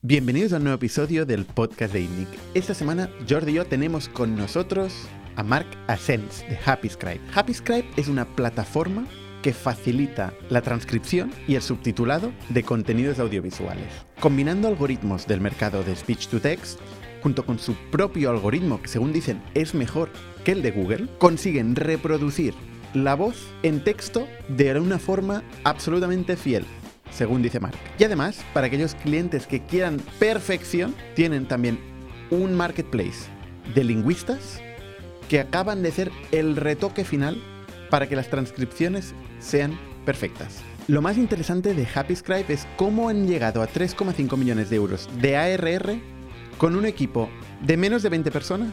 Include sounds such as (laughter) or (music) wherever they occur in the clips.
Bienvenidos a un nuevo episodio del podcast de INNIC. Esta semana Jordi y yo tenemos con nosotros a Mark Asens de HappyScribe. HappyScribe es una plataforma que facilita la transcripción y el subtitulado de contenidos audiovisuales. Combinando algoritmos del mercado de speech to text, junto con su propio algoritmo que según dicen es mejor que el de Google, consiguen reproducir la voz en texto de una forma absolutamente fiel según dice Mark. Y además, para aquellos clientes que quieran perfección, tienen también un marketplace de lingüistas que acaban de hacer el retoque final para que las transcripciones sean perfectas. Lo más interesante de HappyScribe es cómo han llegado a 3,5 millones de euros de ARR con un equipo de menos de 20 personas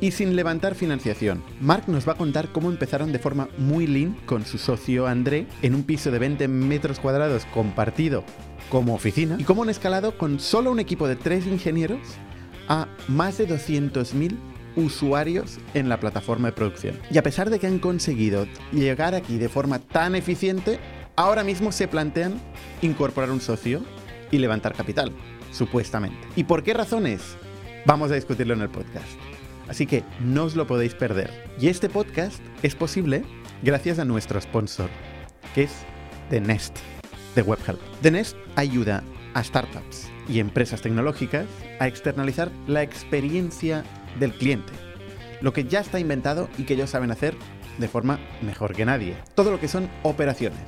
y sin levantar financiación. Mark nos va a contar cómo empezaron de forma muy lean con su socio André en un piso de 20 metros cuadrados compartido como oficina y cómo han escalado con solo un equipo de tres ingenieros a más de 200.000 usuarios en la plataforma de producción. Y a pesar de que han conseguido llegar aquí de forma tan eficiente, ahora mismo se plantean incorporar un socio y levantar capital, supuestamente. ¿Y por qué razones? Vamos a discutirlo en el podcast. Así que no os lo podéis perder. Y este podcast es posible gracias a nuestro sponsor, que es The Nest de WebHelp. The Nest ayuda a startups y empresas tecnológicas a externalizar la experiencia del cliente, lo que ya está inventado y que ellos saben hacer de forma mejor que nadie. Todo lo que son operaciones.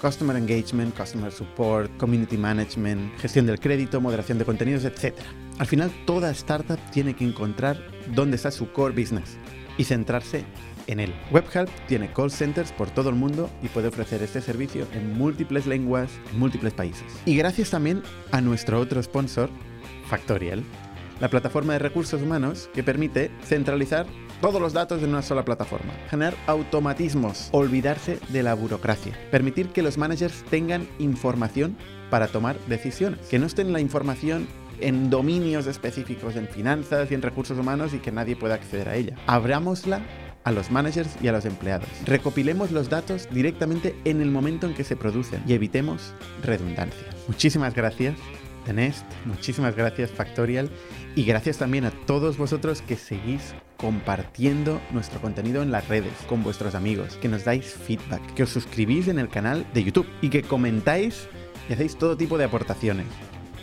Customer Engagement, Customer Support, Community Management, gestión del crédito, moderación de contenidos, etc. Al final, toda startup tiene que encontrar dónde está su core business y centrarse en él. WebHelp tiene call centers por todo el mundo y puede ofrecer este servicio en múltiples lenguas, en múltiples países. Y gracias también a nuestro otro sponsor, Factorial, la plataforma de recursos humanos que permite centralizar todos los datos en una sola plataforma, generar automatismos, olvidarse de la burocracia, permitir que los managers tengan información para tomar decisiones, que no estén la información en dominios específicos en finanzas y en recursos humanos y que nadie pueda acceder a ella. Abrámosla a los managers y a los empleados. Recopilemos los datos directamente en el momento en que se producen y evitemos redundancias. Muchísimas gracias, Tenest, muchísimas gracias, Factorial, y gracias también a todos vosotros que seguís compartiendo nuestro contenido en las redes con vuestros amigos, que nos dais feedback, que os suscribís en el canal de YouTube y que comentáis y hacéis todo tipo de aportaciones.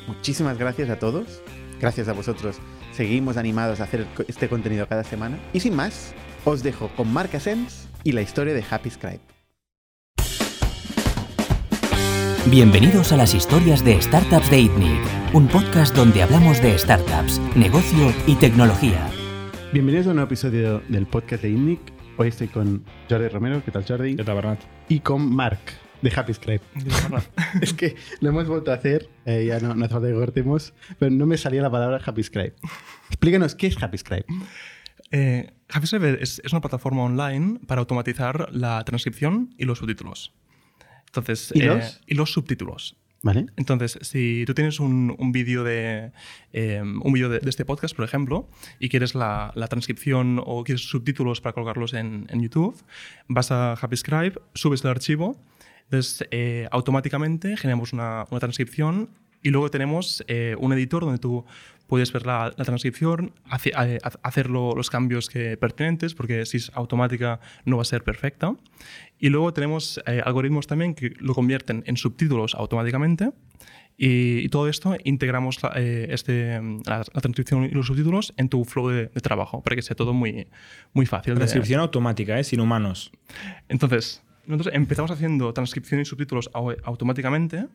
Muchísimas gracias a todos. Gracias a vosotros. Seguimos animados a hacer este contenido cada semana. Y sin más, os dejo con Mark Asens y la historia de Happy Scribe. Bienvenidos a las historias de Startups de ITNIC, un podcast donde hablamos de startups, negocio y tecnología. Bienvenidos a un nuevo episodio del podcast de ITNIC. Hoy estoy con Jordi Romero. ¿Qué tal, Jordi? ¿Qué tal, Bernat? Y con Mark de Happy Scribe. (laughs) es que lo hemos vuelto a hacer, eh, ya no, no hace falta que cortemos, pero no me salía la palabra Happy Scribe. Explícanos, ¿qué es Happy Scribe? Eh, HappyScribe es, es, una plataforma online para automatizar la transcripción y los subtítulos. Entonces, ¿Y, los? Eh, y los subtítulos. ¿Vale? Entonces, si tú tienes un, un vídeo de, eh, un vídeo de, de, este podcast, por ejemplo, y quieres la, la, transcripción o quieres subtítulos para colgarlos en, en YouTube, vas a HappyScribe, subes el archivo, entonces eh, automáticamente generamos una, una, transcripción y luego tenemos eh, un editor donde tú puedes ver la, la transcripción, hace, hacer lo, los cambios que pertinentes, porque si es automática no va a ser perfecta. Y luego tenemos eh, algoritmos también que lo convierten en subtítulos automáticamente. Y, y todo esto integramos la, eh, este, la, la, transcripción y los subtítulos en tu flow de, de, trabajo, para que sea todo muy, muy fácil. Transcripción automática, ¿eh? sin humanos. Entonces, nosotros empezamos haciendo transcripción y subtítulos automáticamente.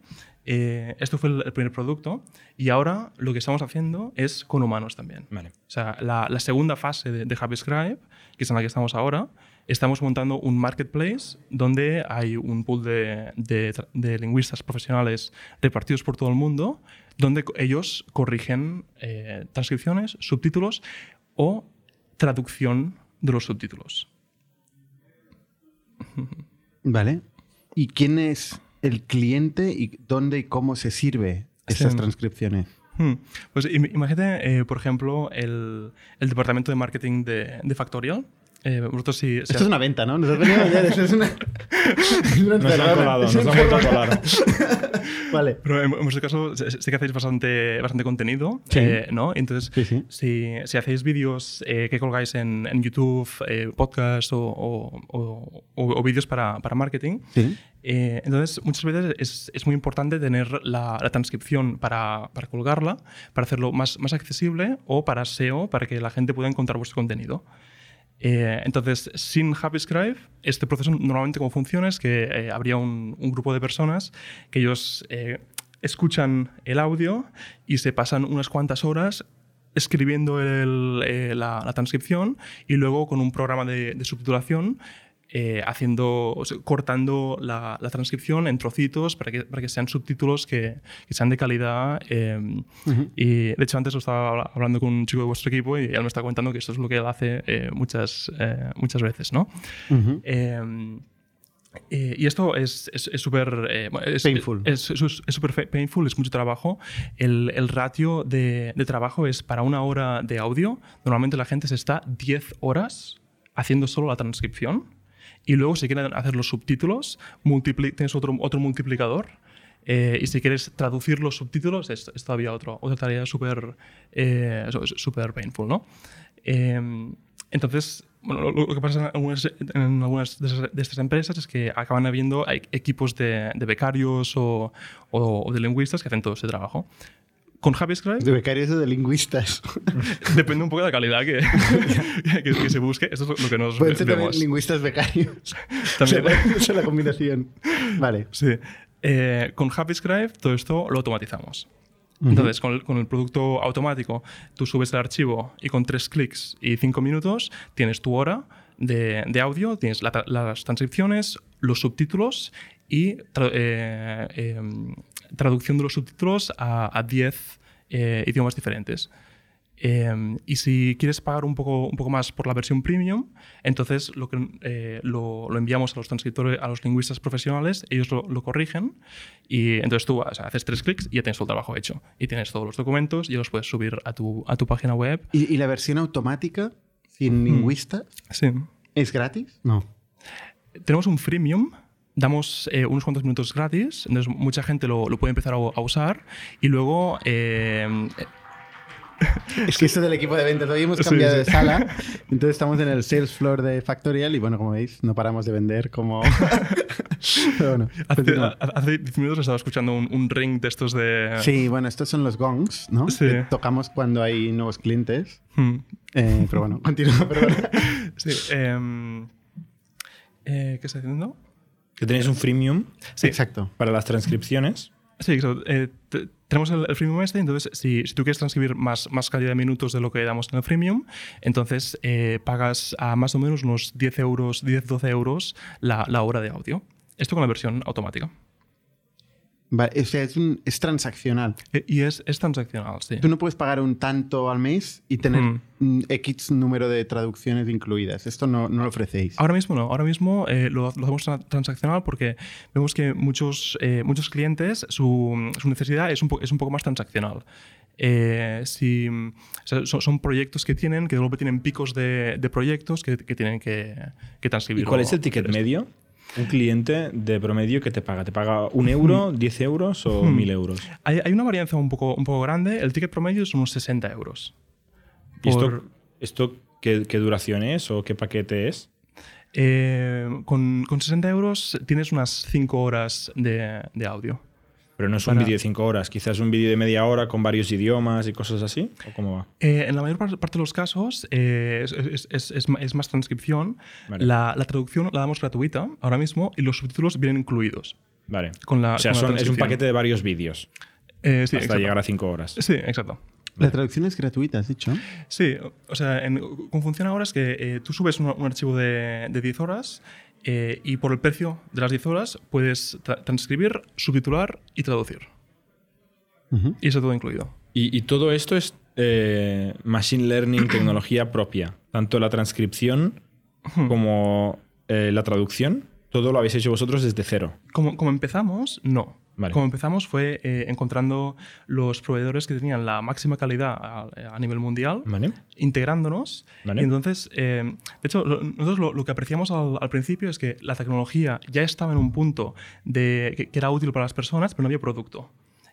Eh, esto fue el primer producto. Y ahora lo que estamos haciendo es con humanos también. Vale. O sea, la, la segunda fase de, de HappyScribe, que es en la que estamos ahora, estamos montando un marketplace donde hay un pool de, de, de lingüistas profesionales repartidos por todo el mundo, donde ellos corrigen eh, transcripciones, subtítulos o traducción de los subtítulos. (laughs) Vale. ¿Y quién es el cliente y dónde y cómo se sirve estas sí. transcripciones? Hmm. Pues imagínate, eh, por ejemplo, el, el, departamento de marketing de, de, Factorial, Eh, vosotros si, si Esto es una venta, ¿no? Nosotros venimos de- (laughs) esto es una... (laughs) Nos han colado, nos han vuelto a colar. (laughs) Vale. Pero en, en vuestro caso sí que hacéis bastante, bastante contenido, Sí. eh, ¿no? Entonces, Sí, sí. Si, si hacéis vídeos eh, que colgáis en, en YouTube, eh, podcasts o, o- o- o- o vídeos para, para marketing, Sí. eh, entonces muchas veces es, es muy importante tener la, la transcripción para, para colgarla, para hacerlo más, más accesible o para SEO, para que la gente pueda encontrar vuestro contenido. Eh, entonces, sin HappyScribe, este proceso normalmente como funciona es que eh, habría un, un grupo de personas que ellos eh, escuchan el audio y se pasan unas cuantas horas escribiendo el- eh, la, la transcripción y luego con un programa de, de subtitulación eh, haciendo, o sea, cortando la, la transcripción en trocitos para que, para que sean subtítulos que, que sean de calidad. eh, Y de hecho antes estaba habla- hablando con un chico de vuestro equipo y él me está comentando que esto es lo que él hace eh, muchas, eh, muchas veces, ¿no? Ujú. Eh, eh, y esto es es- es súper... eh, es, Painful. Es es- es súper painful, es mucho trabajo. El, el ratio de, de trabajo es para una hora de audio. Normalmente la gente se está 10 horas haciendo solo la transcripción. Y luego si quieren hacer los subtítulos, tienes otro, otro multiplicador. Eh, y si quieres traducir los subtítulos, es, es todavía otro, otra tarea súper eh, su- súper painful, ¿no? Eh, entonces, bueno, lo, lo que pasa en algunas, en algunas de, esas- de estas empresas es que acaban habiendo equipos de, de becarios o, o- o de lingüistas que hacen todo ese trabajo. Con JavaScript De becarios o de lingüistas. (laughs) depende un poco de la calidad que, que, que se busque. Eso es lo que nos Pueden ser también vemos. lingüistas becarios. (laughs) También. Esa es la combinación. Vale. Sí. Eh, con JavaScript todo esto lo automatizamos. Entonces, con el, con el producto automático, tú subes el archivo y con tres clics y cinco minutos tienes tu hora de, de audio, tienes la las transcripciones, los subtítulos y tra- eh, em, traducción de los subtítulos a 10 idiomas diferentes. Eh, y si quieres pagar un poco, un poco más por la versión premium, entonces lo, que, eh, lo, lo enviamos a los transcriptores, a los lingüistas profesionales, ellos lo, lo corrigen y entonces tú o sea, haces tres clics y ya tienes todo el trabajo hecho. Y tienes todos los documentos y los puedes subir a tu, a tu página web. ¿Y, y la versión automática sin lingüista Sí. es gratis? No. Tenemos un freemium. Damos eh, unos cuantos minutos gratis, entonces mucha gente lo, lo puede empezar a, a usar y luego eh, (laughs) Es que esto del equipo de ventas, hoy hemos cambiado sí. de sala, entonces estamos en el sales floor de Factorial y bueno, como veis, no paramos de vender como... (laughs) Pero bueno, hace, continúa. hace 10 minutos estaba escuchando un, un ring de estos de... Sí, bueno, estos son los gongs, ¿no? Sí. Que tocamos cuando hay nuevos clientes. Hmm. Eh, pero bueno, continúa, perdón. (laughs) Sí, em, eh, ¿Qué está diciendo? Que tenéis un freemium Sí, Exacto. para las transcripciones. Sí, exacto. Eh, te- tenemos el, el freemium este, entonces si, si tú quieres transcribir más, más cantidad de minutos de lo que damos en el freemium, entonces eh, pagas a más o menos unos 10 euros, 10-12 euros la, la hora de audio. Esto con la versión automática. Vale, o sea, es, un, es transaccional. Eh, y es, es transaccional, sí. Tú no puedes pagar un tanto al mes y tener Mm. X número de traducciones incluidas. Esto no, no lo ofrecéis. Ahora mismo no, ahora mismo eh, lo, lo hacemos tra- transaccional porque vemos que muchos, eh, muchos clientes, su, su necesidad es un, po- es un poco más transaccional. Eh, si, o sea, son, son proyectos que tienen, que luego tienen picos de, de proyectos que, que tienen que, que ¿Y transcribir. cuál o- es el ticket esto. medio? Un cliente de promedio que te paga. ¿Te paga un euro, 10 euros o Hmm. mil euros? Hay, hay una varianza un poco, un poco grande. El ticket promedio es unos 60 euros. ¿Y esto, Por- esto qué, qué duración es o qué paquete es? eh, con, con 60 euros tienes unas 5 horas de, de audio. Pero no es un Para- vídeo de 5 horas, quizás un vídeo de media hora con varios idiomas y cosas así. ¿O cómo va? Eh, en la mayor par- parte de los casos eh, es, es- es- es más transcripción. Vale. La, la traducción la damos gratuita ahora mismo y los subtítulos vienen incluidos. Vale. Con la, o sea, con la son- es un paquete de varios vídeos Eh, sí, hasta exacto. llegar a 5 horas. Sí, exacto. La traducción es gratuita, has dicho. Sí, o sea, en- cómo funciona ahora es que eh, tú subes un, un archivo de, de 10 horas eh, y por el precio de las 10 horas puedes tra- transcribir, subtitular y traducir. Y eso todo incluido. Y, y todo esto es eh, machine learning, (clears throat) tecnología propia. Tanto la transcripción como eh, la traducción. Todo lo habéis hecho vosotros desde cero. Como, como empezamos, no. Vale. Como empezamos fue eh, encontrando los proveedores que tenían la máxima calidad a, a nivel mundial, Vale. integrándonos. Vale. Y entonces, eh, de hecho, lo- nosotros lo, lo que apreciamos al, al principio es que la tecnología ya estaba en un punto de, que, que era útil para las personas, pero no había producto.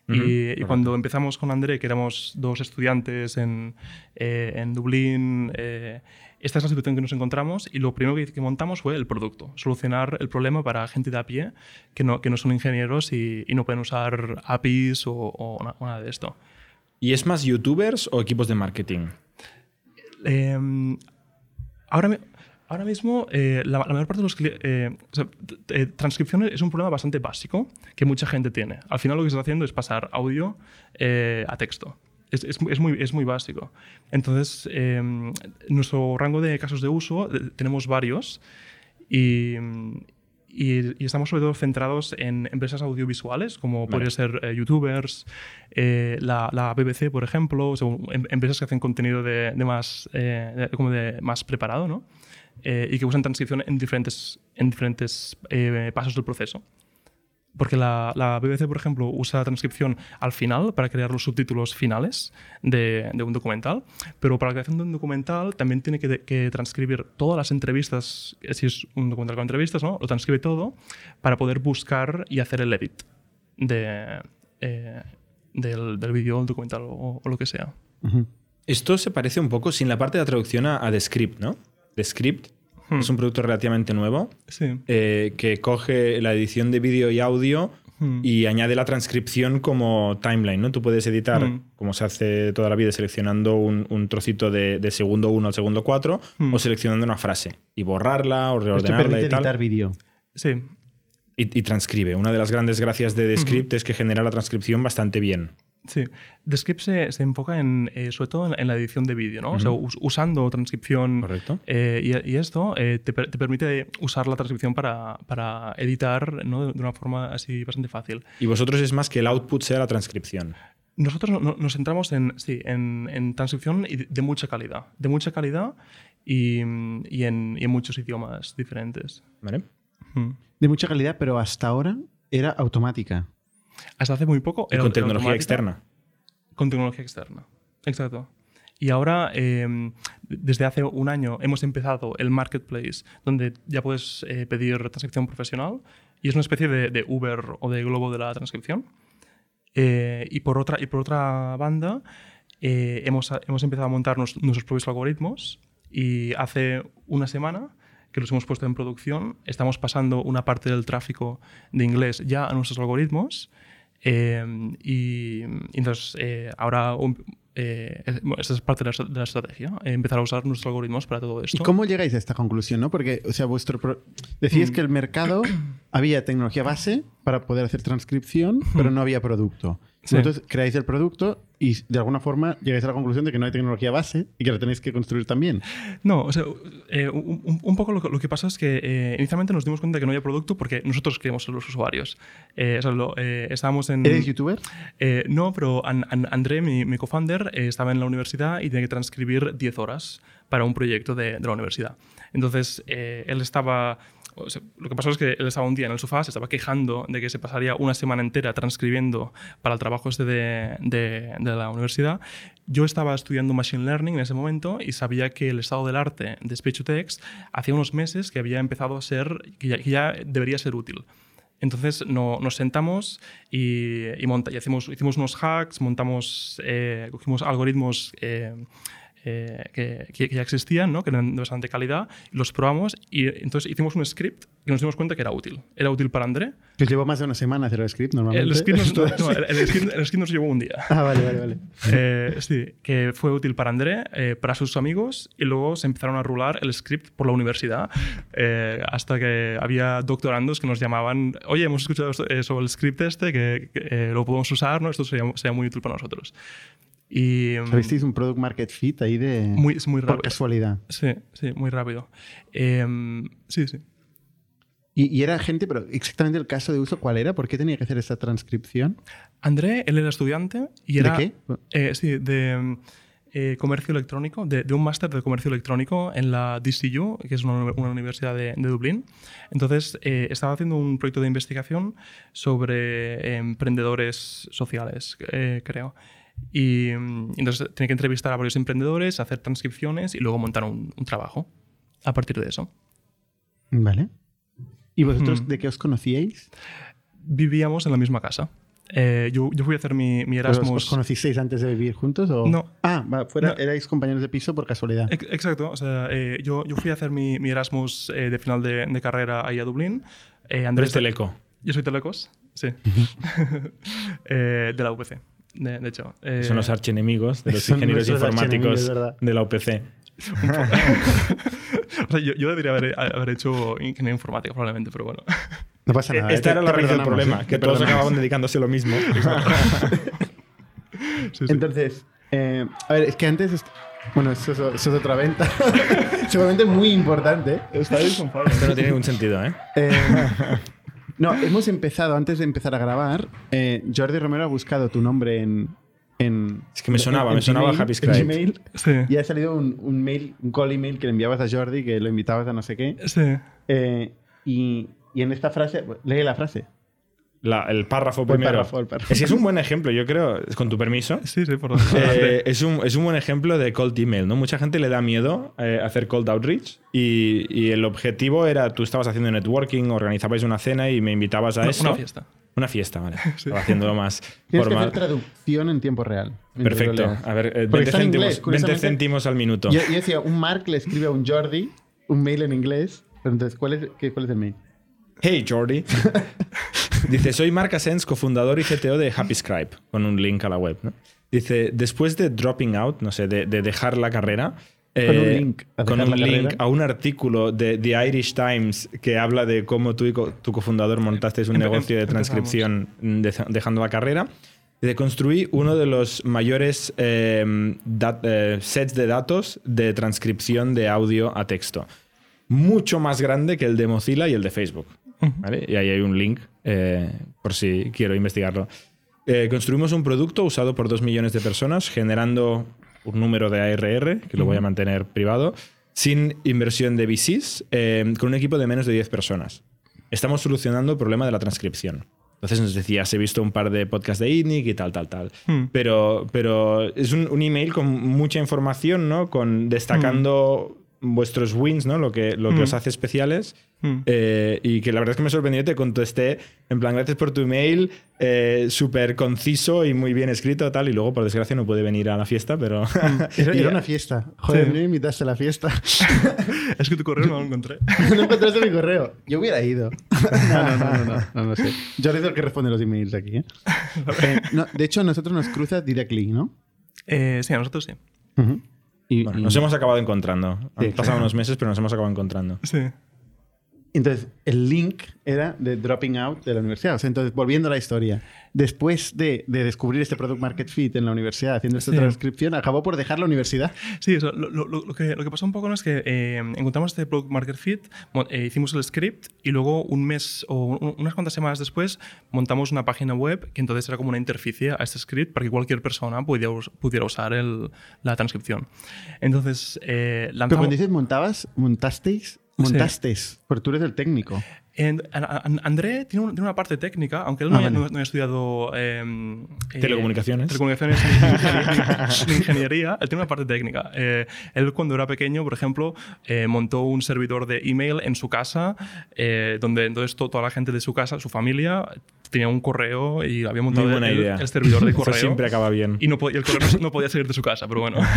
Y, y correcto. cuando empezamos con André, que éramos dos estudiantes en, eh, en Dublín, eh, esta es la situación que nos encontramos y lo primero que, que montamos fue el producto, solucionar el problema para gente de a pie que no, que no son ingenieros y, y no pueden usar APIs o, o na- o nada de esto. ¿Y es más youtubers o equipos de marketing? Eh, ahora, ahora mismo, eh, la, la mayor parte de los eh, o sea, eh, transcripción es un problema bastante básico que mucha gente tiene. Al final lo que se está haciendo es pasar audio eh, a texto. Es, es- es muy, es muy básico. Entonces, eh, nuestro rango de casos de uso eh, tenemos varios y, y- y estamos sobre todo centrados en empresas audiovisuales, como podría ser eh, youtubers, eh, la, la BBC, por ejemplo, o sea, em- empresas que hacen contenido de, de más, eh, de- como de más preparado, ¿no? Eh, y que usan transcripción en diferentes, en diferentes eh, pasos del proceso. Porque la, la BBC, por ejemplo, usa transcripción al final para crear los subtítulos finales de, de un documental, pero para la creación de un documental también tiene que, que transcribir todas las entrevistas, si es un documental con entrevistas, ¿no? lo transcribe todo para poder buscar y hacer el edit de, eh, del, del vídeo, el documental o, o lo que sea. Esto se parece un poco sin la parte de la traducción a, a Descript, ¿no? Descript Hmm. es un producto relativamente nuevo Sí. eh, que coge la edición de vídeo y audio Hmm. y añade la transcripción como timeline, ¿no? Tú puedes editar, Mm. como se hace toda la vida, seleccionando un, un trocito de, de segundo 1 al segundo 4 Mm. o seleccionando una frase y borrarla o Esto reordenarla permite y tal. editar vídeo. Sí. Y, y transcribe. Una de las grandes gracias de Descript es que genera la transcripción bastante bien. Sí, Descript se, se enfoca en, eh, sobre todo en, en la edición de vídeo, ¿no? O sea, us- usando transcripción Correcto. eh, y, y esto eh, te, te permite usar la transcripción para, para editar ¿no? de, de una forma así bastante fácil. Y vosotros es más que el output sea la transcripción. Nosotros no- no- nos centramos en, sí, en, en transcripción y de, de mucha calidad, de mucha calidad y, y en, y en muchos idiomas diferentes. ¿Vale? De mucha calidad, pero hasta ahora era automática. Hasta hace muy poco Y era- con tecnología externa. Con tecnología externa. Exacto. Y ahora, eh, desde hace un año, hemos empezado el marketplace, donde ya puedes eh, pedir transcripción profesional y es una especie de, de Uber o de Globo de la transcripción. Eh, y, por otra, y por otra banda, eh, hemos, hemos empezado a montar nos- nuestros propios algoritmos y hace una semana que los hemos puesto en producción, estamos pasando una parte del tráfico de inglés ya a nuestros algoritmos eh, y, y entonces eh, ahora un- eh, es- bueno, esa es parte de la, de la estrategia, eh, empezar a usar nuestros algoritmos para todo ¿Y esto. cómo llegáis a esta conclusión? ¿no? Porque, o sea, vuestro pro- decíais Mm. que el mercado había tecnología base para poder hacer transcripción, pero no había producto. Sí. Entonces creáis el producto y de alguna forma llegáis a la conclusión de que no hay tecnología base y que la tenéis que construir también. No, o sea, eh, un, poco lo, que- lo que pasa es que eh, inicialmente nos dimos cuenta que no había producto porque nosotros queríamos ser los usuarios. Eh, o sea, lo- eh, estábamos en... ¿Eres youtuber? No, pero An- An- André, mi, mi co-founder, estaba en la universidad y tenía que transcribir 10 horas para un proyecto de, de la universidad. Entonces, él estaba... lo que pasó es que él estaba un día en el sofá, se estaba quejando de que se pasaría una semana entera transcribiendo para el trabajo este de, de- la universidad. Yo estaba estudiando Machine Learning en ese momento y sabía que el estado del arte de Speech to Text hacía unos meses que había empezado a ser, que ya, debería ser útil. Entonces no- nos sentamos y, y, monta- hicimos unos hacks, montamos, eh, cogimos algoritmos eh, eh, que, que- ya existían, ¿no? que eran de bastante calidad, los probamos y entonces hicimos un script que nos dimos cuenta que era útil. Era útil para André. Que llevó más de una semana hacer el script normalmente. El script, nos, (laughs) no, el- el script- el script nos llevó un día. Ah, vale, vale, vale. (laughs) Eh, sí, que fue útil para André, eh, para sus amigos, y luego se empezaron a rular el script por la universidad, eh, hasta que había doctorandos que nos llamaban, oye, hemos escuchado sobre el script este, que, que, eh, lo podemos usar, ¿no? esto sería, sería muy útil para nosotros. Y, mm, ¿Sabisteis un product market fit ahí de... muy, es muy por rápido. casualidad. Sí, sí, muy rápido. Em, sí, sí. Y, y era gente, pero exactamente el caso de uso, ¿cuál era? ¿Por qué tenía que hacer esa transcripción? André, él era estudiante y ¿De era... qué? Eh, sí, de... eh, comercio electrónico, de, de un máster de comercio electrónico en la DCU, que es una, una universidad de, de Dublín. Entonces, eh, estaba haciendo un proyecto de investigación sobre emprendedores sociales, eh, creo. Y mm, entonces tenía que entrevistar a varios emprendedores, hacer transcripciones y luego montar un, un trabajo a partir de eso. Vale. ¿Y vosotros Mm. de qué os conocíais? Vivíamos en la misma casa. Eh, yo, yo fui a hacer mi, mi ¿Pero ¿Os, Erasmus. os conocisteis antes de vivir juntos? O? No. Ah, va, fuera, No. erais compañeros de piso por casualidad. Ex- Exacto, o sea, eh, yo, yo fui a hacer mi, mi Erasmus eh, de final de, de carrera ahí a Dublín. Eh, Andrés Eres teleco. Yo soy telecos, sí. (laughs) Eh, de la UPC, de, de hecho. Eh, Son los archienemigos de los ingenieros informáticos de la UPC. (laughs) o sea, yo, yo debería haber, haber hecho ingeniería informática probablemente, pero bueno. No pasa nada. Esta eh, era la raíz del problema, ¿eh? que todos acababan dedicándose a lo mismo. (laughs) Sí, sí. Entonces, eh, a ver, es que antes. Bueno, eso, es- eso es otra venta. (laughs) Seguramente muy importante. Esto Esto no tiene ningún sentido, ¿eh? Eh, no, hemos empezado, antes de empezar a grabar, eh, Jordi Romero ha buscado tu nombre en. en Es que me sonaba, en me sonaba Gmail, Happy Scribe. Gmail, Sí. y ha salido un, un mail, un call email que le enviabas a Jordi, que lo invitabas a no sé qué. Sí. Eh, y, y en esta frase, lee la frase. La- el párrafo El primero. párrafo, el párrafo. Es que es un buen ejemplo, yo creo, con tu permiso. Sí, sí, por Eh, es, un, es un buen ejemplo de cold email, ¿no? Mucha gente le da miedo eh, hacer cold outreach y, y el objetivo era, tú estabas haciendo networking, organizabais una cena y me invitabas a esto. Una fiesta. Una fiesta, vale. (laughs) Estaba haciéndolo más (laughs) Tienes que formal. hacer traducción en tiempo real. Perfecto. A ver, eh, Porque 20 está en céntimos, inglés, 20 curiosamente. céntimos al minuto. Yo, yo decía, un Mark le escribe a un Jordi un mail en inglés. Pero entonces, ¿cuál es, qué, cuál es el mail? Hey, Jordi. (laughs) Dice, soy Mark Asens, cofundador y CTO de Happy Scribe, con un link a la web. ¿no? Dice, después de dropping out, no sé, de, de dejar la carrera, Con un eh, link a con un la link carrera. a un artículo de The Irish Times que habla de cómo tú y co- tu cofundador montasteis un Empe- negocio de transcripción de- dejando la carrera. De construir uno de los mayores eh, dat- eh, sets de datos de transcripción de audio a texto. Mucho más grande que el de Mozilla y el de Facebook. ¿Vale? Y ahí hay un link eh, por si quiero investigarlo. Eh, construimos un producto usado por dos millones de personas, generando un número de ARR, que lo voy a mantener privado, sin inversión de VCs, eh, con un equipo de menos de 10 personas. Estamos solucionando el problema de la transcripción. Entonces nos decías, he visto un par de podcasts de ITNIC y tal, tal, tal. Hmm. Pero, pero es un, un email con mucha información, ¿no? Con destacando vuestros wins, ¿no? Lo que, lo que Mm. os hace especiales. Mm. Eh, y que la verdad es que me sorprendió, te contesté en plan, gracias por tu email, eh, súper conciso y muy bien escrito, tal, y luego por desgracia no puede venir a la fiesta, pero... (laughs) Era, Y- era una fiesta. Joder, Sí. no me invitaste a la fiesta. (laughs) Es que tu correo no lo encontré. (laughs) no encontraste mi correo. Yo hubiera ido. No, no, no, no, no, no, no sé. Yo soy el que responde los emails aquí. ¿eh? Eh, no, de hecho, a nosotros nos cruza directly, ¿no? Eh, sí, a nosotros sí. Ujú. Y, Bueno, y- nos hemos acabado encontrando. Han Sí, pasado claro. unos meses, pero nos hemos acabado encontrando. Sí. Entonces, el link era de dropping out de la universidad. O sea, entonces, volviendo a la historia, después de, de descubrir este product market fit en la universidad, haciendo esta Sí. transcripción, acabó por dejar la universidad. Sí, eso, lo, lo- lo que, lo que pasó un poco ¿no? es que eh, encontramos este Product Market Fit, eh, hicimos el script y luego un mes o un- unas cuantas semanas después montamos una página web que entonces era como una interficie a este script para que cualquier persona pudiera, pudiera usar el- la transcripción. Entonces, eh, Pero lanzamos... cuando dices montabas, montasteis, montasteis, porque tú eres el técnico. En- An- An- André tiene, un- tiene una parte técnica, aunque él no, Ah, haya, vale. no- no haya estudiado eh, eh, Telecomunicaciones. telecomunicaciones ni, (laughs) ni ingenie- ni ingeniería, él tiene una parte técnica. Eh, él cuando era pequeño, por ejemplo, eh, montó un servidor de email en su casa, eh, donde entonces to- toda la gente de su casa, su familia, tenía un correo y había montado el, idea. el servidor de (laughs) Eso correo. siempre acaba bien. Y, no y el correo no, podía salir de su casa, pero bueno. (laughs)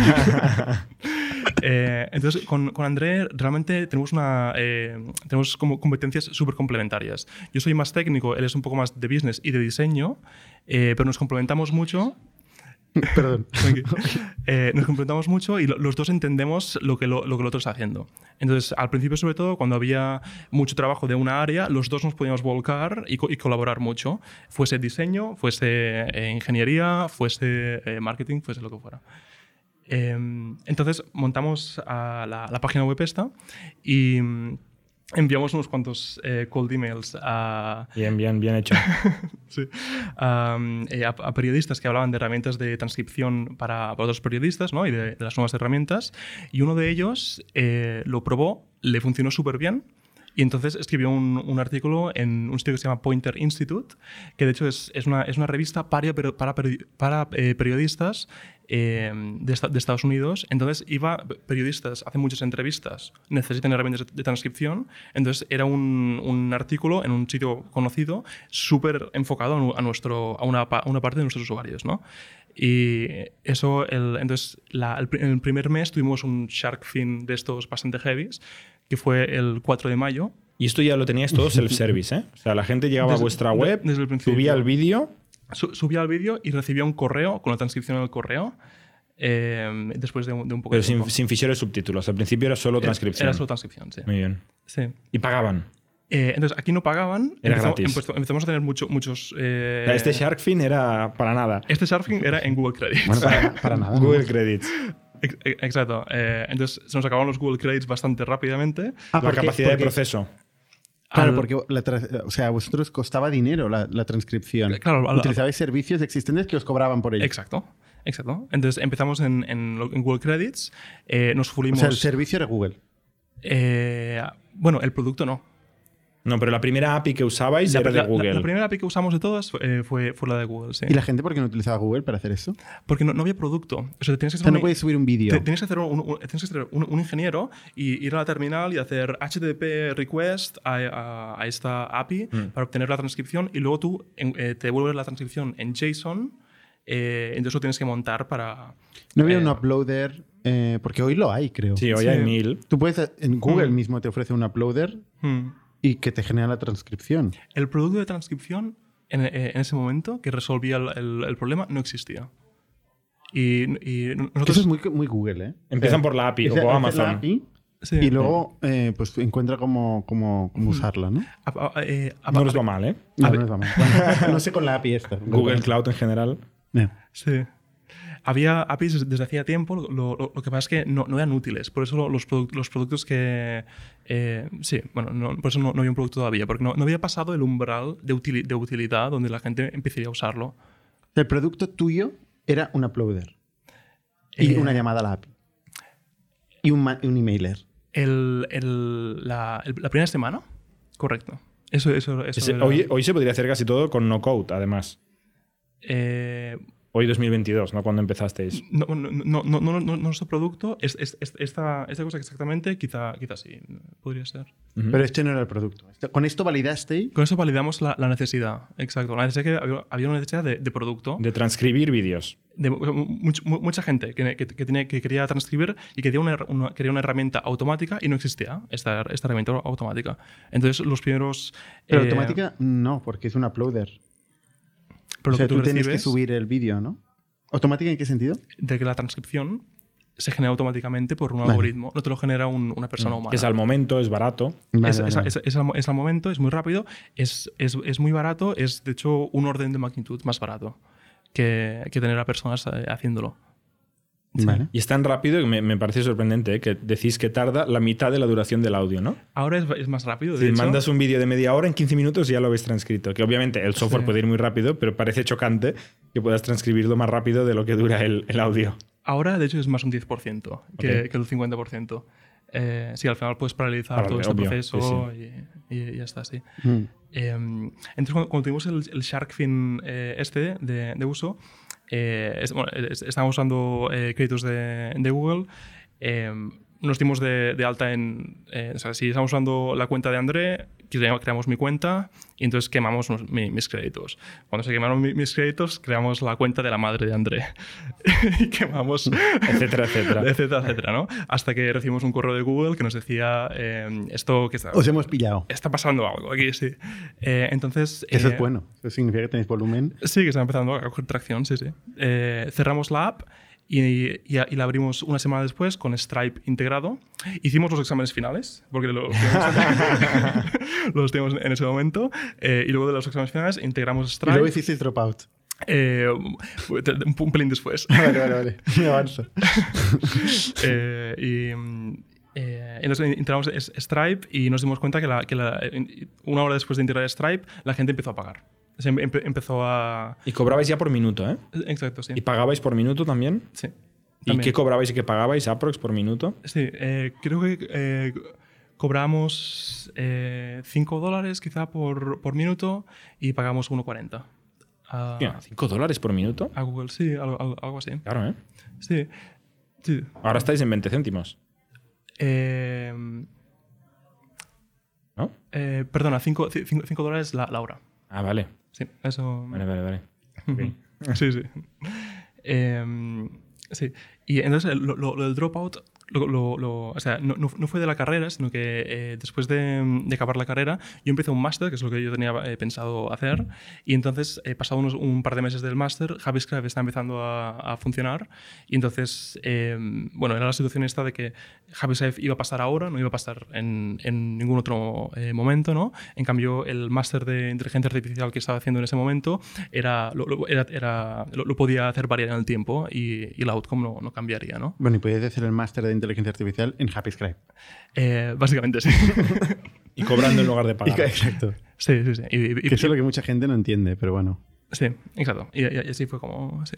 Eh, entonces, con, con André realmente tenemos, una, eh, tenemos como competencias súper complementarias. Yo soy más técnico, él es un poco más de business y de diseño, eh, pero nos complementamos mucho. (laughs) Perdón. Eh, nos complementamos mucho y lo- los dos entendemos lo que, lo, lo que el otro está haciendo. Entonces, al principio, sobre todo, cuando había mucho trabajo de una área, los dos nos podíamos volcar y, co- y colaborar mucho. Fuese diseño, fuese eh, ingeniería, fuese eh, marketing, fuese lo que fuera. Eh, entonces montamos a la, la página web esta y, enviamos unos cuantos eh, cold emails a, Bien, bien, bien hecho. (laughs) sí, a, eh, a- a periodistas que hablaban de herramientas de transcripción para, para otros periodistas ¿no? y de, de las nuevas herramientas. Y uno de ellos eh, lo probó, le funcionó súper bien. Y entonces escribió un, un artículo en un sitio que se llama Pointer Institute, que de hecho es, es, una, es una revista para, para, para eh, periodistas eh, de, de Estados Unidos. Entonces iba periodistas, hacen muchas entrevistas, necesitan herramientas de, de transcripción. Entonces era un, un artículo en un sitio conocido, súper enfocado a, nu- a nuestro, a una, a una parte de nuestros usuarios. ¿no? Y eso, el, entonces, la- el, en el primer mes tuvimos un shark fin de estos bastante heavies, que fue el 4 de mayo. Y esto ya lo teníais todo (laughs) self-service, ¿eh? O sea, la gente llegaba Desde- a vuestra de- web, desde el principio. subía el vídeo. Su- subía el vídeo y recibía un correo con la transcripción del correo eh, después de un, de un poco Pero de sin, sin fichero de subtítulos. Al principio era solo transcripción. Era solo transcripción, sí. Muy bien. Sí. Y pagaban. Eh, entonces, aquí no pagaban. Era empezamos, gratis. empezamos a tener mucho- muchos... eh, este Sharkfin era para nada. este Sharking era en Google Credits. Bueno, para, para (laughs) nada. Google Credits. Ex- ex- Exacto. Eh, entonces, se nos acabaron los Google Credits bastante rápidamente. Ah, la porque- capacidad de proceso. Claro, Al- porque la o sea, a vosotros costaba dinero la, la transcripción. Eh, claro, al- Utilizabais servicios existentes que os cobraban por ello. Exacto. Exacto. Entonces empezamos en, en lo- en Google Credits, eh, nos O fulimos... sea, el servicio era Google. eh, bueno, el producto no. No, pero la primera API que usabais La, era de la- la- Google. la primera API que usamos de todas fue, fue, fue la de Google, sí. ¿Y la gente por qué no utilizaba Google para hacer eso? Porque no, no había producto. O sea, tienes que sea, no un- puedes subir un vídeo. tienes que hacer, un, un- tienes que ser un, un ingeniero y ir a la terminal y hacer HTTP request a, a- a esta API Mm. para obtener la transcripción y luego tú en- eh, te devuelves la transcripción en JSON. eh, entonces lo tienes que montar para. No había eh, un uploader, eh, porque hoy lo hay, creo. Sí, hoy Sí. hay mil. Tú puedes, en Google Mm. mismo te ofrece un uploader hmm. Y que te genera la transcripción. El producto de transcripción en, eh, en ese momento que resolvía el, el- el problema no existía. Y, y nosotros. Eso es muy, muy Google, ¿eh? Empiezan sea, por la API o por Amazon. la API sí. y luego eh, pues encuentra cómo, cómo, cómo usarla, ¿no? A- a- eh, a- No nos va mal, ¿eh? No, no, va mal. Bueno, (laughs) no sé con la API esta. Google Cloud en general. Eh. Sí. Había APIs desde, hacía tiempo, lo, lo- lo que pasa es que no, no eran útiles. Por eso los, los productos que. eh, sí, bueno, no- por eso no, no había un producto todavía, porque no, no había pasado el umbral de, utili- de utilidad donde la gente empezaría a usarlo. El producto tuyo era un uploader y Eh, una llamada a la API y un, un emailer. El, el- la, el- la primera semana, correcto. Eso, eso, eso Ese- era- hoy, hoy se podría hacer casi todo con no code, además. eh, Hoy 2022, ¿no? Cuando empezasteis. no, no, no, no, no, no- nuestro producto, es, es- es- esta, esta cosa exactamente, quizá, quizá sí, podría ser. Ujú. Pero este no era el producto. Este- Con esto validaste Con eso validamos la, la necesidad, exacto. La necesidad que había, había una necesidad de, de producto. De transcribir vídeos. De, much- mu- mucha gente que, que, que tenía- que quería transcribir y que quería una, una- quería una herramienta automática y no existía esta, esta herramienta automática. Entonces, los primeros. Pero eh, automática no, porque es un uploader. Pero o sea, lo que tú, tú tienes que subir el vídeo, ¿no? ¿Automática en qué sentido? de que la transcripción se genera automáticamente por un Vale. algoritmo, no te lo genera un- una persona humana. Que es al momento, es barato. Vale, es, vale, es- vale. es- es al, es al momento, es muy rápido, es, es, es muy barato, es de hecho un orden de magnitud más barato que, que tener a personas eh, Vale. Y es tan rápido que me, me parece sorprendente ¿eh? que decís que tarda la mitad de la duración del audio, ¿no? Ahora es, es más rápido. De Si hecho. mandas un vídeo de media hora, en 15 minutos ya lo habéis transcrito. Que obviamente el software Sí. puede ir muy rápido, pero parece chocante que puedas transcribirlo más rápido de lo que dura el, el audio. Ahora, de hecho, es más un 10% que, el 50%. Eh, sí, al final puedes paralizar todo este obvio, proceso Y, y- y ya está, sí. Mm. Eh, entonces, cuando, cuando tuvimos el, el Sharkfin eh, este de, de uso, eh, estábamos usando eh, créditos de, Google. eh, nos dimos de, de alta en. eh, o sea, si estamos usando la cuenta de André, creamos mi cuenta y entonces quemamos mi- mis créditos. Cuando se quemaron mi- mis créditos, creamos la cuenta de la madre de André. (laughs) y quemamos (laughs) Etcétera, etcétera. (laughs) etcétera, etcétera, ¿no? Hasta que recibimos un correo de Google que nos decía eh, esto que está, Os hemos pillado. está pasando algo aquí, sí. Eh, entonces... Eso eh, es bueno. Eso significa que tenéis volumen. Sí, que está empezando a coger tracción, sí, sí. Eh, cerramos la app y, y- y la abrimos una semana después con Stripe integrado. Hicimos los exámenes finales, porque lo- (laughs) (laughs) los teníamos en ese momento. eh, y luego de los exámenes finales integramos Y luego Stripe hicisteis dropout. eh, un, un pelín después. (laughs) Vale, vale, vale. Me avanzo. Eh, y, Eh, entonces integramos es- Stripe y nos dimos cuenta que, la- que la- una hora después de integrar Stripe, la gente empezó a pagar. Se em- empe- empezó a... Y cobrabais ya por minuto, ¿eh? Exacto, sí. ¿Y pagabais por minuto también? sí. ¿Y qué cobrabais y qué pagabais aprox por minuto? Sí, eh, creo que eh, cobramos 5 dólares quizá por, por minuto y pagamos 1,40 a, Hostia, ¿5 dólares por minuto? a Google. Sí, algo, algo- algo así. Claro, ¿eh? Sí. sí. Ahora estáis en 20 céntimos, Eh, ¿no? eh, perdona, 5 dólares la, la hora. Ah, vale. Sí, eso. Vale, vale, vale. (laughs) Ok. Sí, sí. Em, sí. Y entonces lo, lo- del dropout, lo, o sea, no, no- fue de la carrera, sino que eh, después de, acabar la carrera, yo empecé un máster, que es lo que yo tenía eh, pensado hacer, y entonces, eh, pasado unos, un par de meses del máster, JavaScript está empezando a, funcionar, y entonces, em, bueno, era la situación esta de que JavaScript iba a pasar ahora, no iba a pasar en, en ningún otro momento, ¿no? En cambio, el máster de inteligencia artificial que estaba haciendo en ese momento era, lo, era- era- lo podía hacer variar en el tiempo y, y el outcome no, no cambiaría, ¿no? Bueno, y podéis hacer el máster de inteligencia artificial en HappyScribe. Eh, básicamente sí. Y cobrando en lugar de (laughs) pagar. Exacto. sí, sí, sí. Y, y- Que eso es lo que mucha gente no entiende, pero bueno. sí, exacto. Y, y- y así fue como... Sí,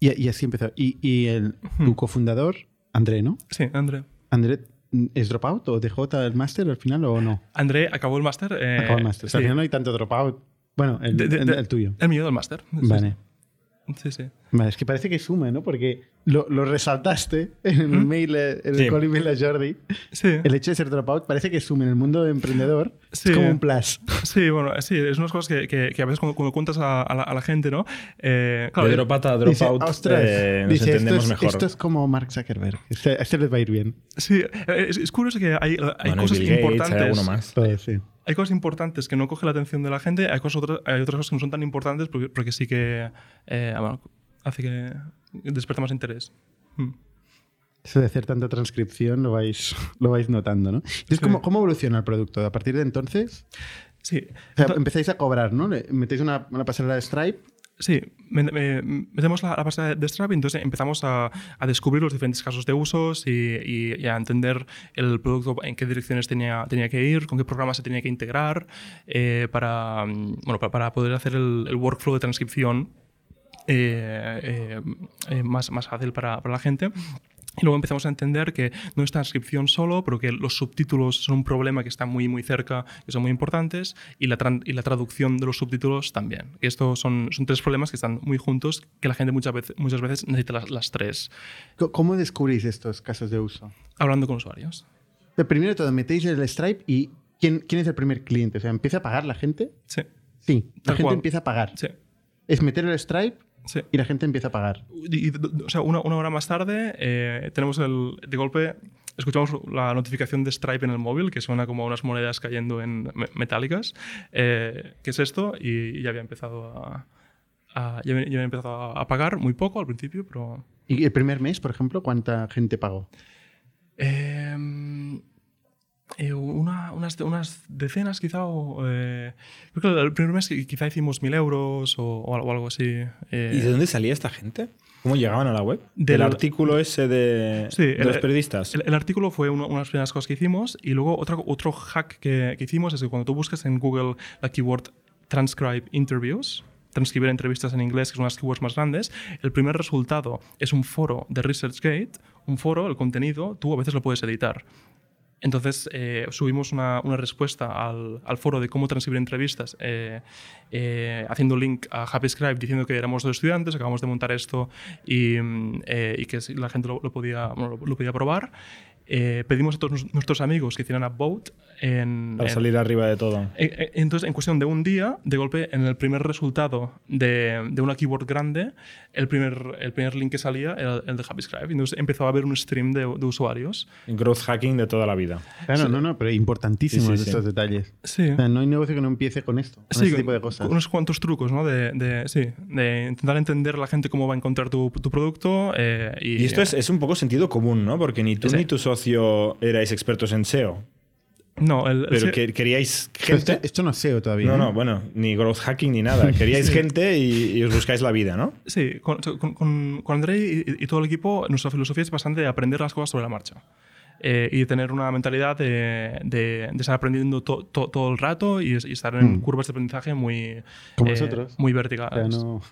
Y, y así empezó. Y, y el, tu cofundador, André, ¿no? sí André. ¿André es dropout o dejó el máster al final o no? André acabó el máster. eh, Acabó el máster. O sea, sí. al final no hay tanto dropout. Bueno, el, De- de- el- tuyo. El mío del máster. Sí, Vale. Sí, sí. Vale, es que parece que suma, ¿no? Porque lo, lo resaltaste en el mail, eh, en el Sí. call email a Jordi. Sí. El hecho de ser dropout parece que suma en el mundo de emprendedor. Sí. Es como un plus. Sí, bueno, sí, es unas cosas que, que- que a veces cuando, cuando cuentas a, a la, a la gente, ¿no? Eh, claro, de dropout a Dice, dropout ostras, eh, nos dice, esto, entendemos es, mejor. esto es como Mark Zuckerberg. Este, este les va a ir bien. sí, eh, es, es curioso que hay, hay Bueno, cosas Bill Gates, importantes. hay alguno más. Pues sí. hay cosas importantes que no coge la atención de la gente, hay, cosas otras, hay otras cosas que no son tan importantes porque, porque sí que eh, bueno, hace que despierta más interés. Mm. Eso de hacer tanta transcripción lo vais, (laughs) lo vais notando, ¿no? Entonces, Sí. ¿cómo, ¿cómo evoluciona el producto? A partir de entonces, Sí, o sea, empezáis a cobrar, ¿no? Metéis una, una pasarela de Stripe. Sí, me- me- metemos la, la base de Stripe y entonces empezamos a, a descubrir los diferentes casos de usos y, y- y a entender el producto en qué direcciones tenía, tenía que ir, con qué programas se tenía que integrar eh, para, mm, bueno, para, para poder hacer el, el workflow de transcripción eh, eh, más, más fácil para, para la gente. Y luego empezamos a entender que no es transcripción solo, pero que los subtítulos son un problema que está muy, muy cerca, que son muy importantes, y la, y la traducción de los subtítulos también. Y estos son, son tres problemas que están muy juntos, que la gente muchas veces, muchas veces necesita las, las tres, ¿Cómo descubrís estos casos de uso? hablando con usuarios. De primero de todo, metéis el Stripe y ¿quién, ¿quién es el primer cliente? O sea, ¿empieza a pagar la gente? Sí, Sí, la Tal gente cual. empieza a pagar. sí, Es meter el Stripe sí. y la gente empieza a pagar. Y- y- o sea, una, una hora más tarde, eh, tenemos el, de golpe, escuchamos la notificación de Stripe en el móvil, que suena como unas monedas cayendo en me- metálicas. Eh, ¿Qué es esto? Y, y ya había empezado a, a- ya había, ya había empezado a pagar, muy poco al principio, pero... ¿Y el primer mes, por ejemplo, cuánta gente pagó? Eh, eh, una- unas, unas decenas quizá, o... eh, creo que el primer mes quizá hicimos mil euros o, o algo- así. eh, ¿Y de dónde salía esta gente? ¿Cómo llegaban a la web? Del- Del artículo ese de, Sí, de el- los periodistas. El, el artículo fue uno- una de las primeras cosas que hicimos y luego otra, otro hack que, que hicimos es que cuando tú buscas en Google la keyword transcribe interviews, transcribir entrevistas en inglés, que son las keywords más grandes, el primer resultado es un foro de ResearchGate, un foro, el contenido, tú a veces lo puedes editar. Entonces eh, subimos una, respuesta al, foro de cómo transcribir entrevistas, eh, eh, haciendo link a HappyScribe diciendo que éramos dos estudiantes, acabamos de montar esto y, mm, eh, que la gente lo, podía, lo podía probar. Eh, pedimos a todos nuestros amigos que hicieran upvote en, Para en- salir arriba de todo. eh, eh, Entonces, en cuestión de un día, de golpe, en el primer resultado de, de una keyword grande, el primer, el primer link que salía era el de HappyScribe. Entonces empezó a haber un stream de, de usuarios. Growth hacking de toda la vida. Claro, no, no, pero importantísimos Sí, sí, sí. estos detalles. Sí. O sea, no hay negocio que no empiece con esto, con Sí, este tipo de cosas. Unos cuantos trucos, ¿no? De, de- sí, de intentar entender a la gente cómo va a encontrar tu, tu producto. eh, y, Y esto es, es un poco sentido común, ¿no? Porque ni tú Sí. ni tu socio erais expertos en SEO. No, el, Pero que queríais Pero gente. esto, esto no es SEO todavía. No, ¿eh? no, bueno, ni growth hacking ni nada. (laughs) Queríais gente y, y os buscáis la vida, ¿no? Sí, con, con, Andrei y, y todo el equipo, nuestra filosofía es bastante de aprender las cosas sobre la marcha. eh, y de tener una mentalidad de, de- de estar aprendiendo to- to- todo el rato y, y estar en Mm. curvas de aprendizaje muy, Como eh, vosotros. muy O sea, verticales. no-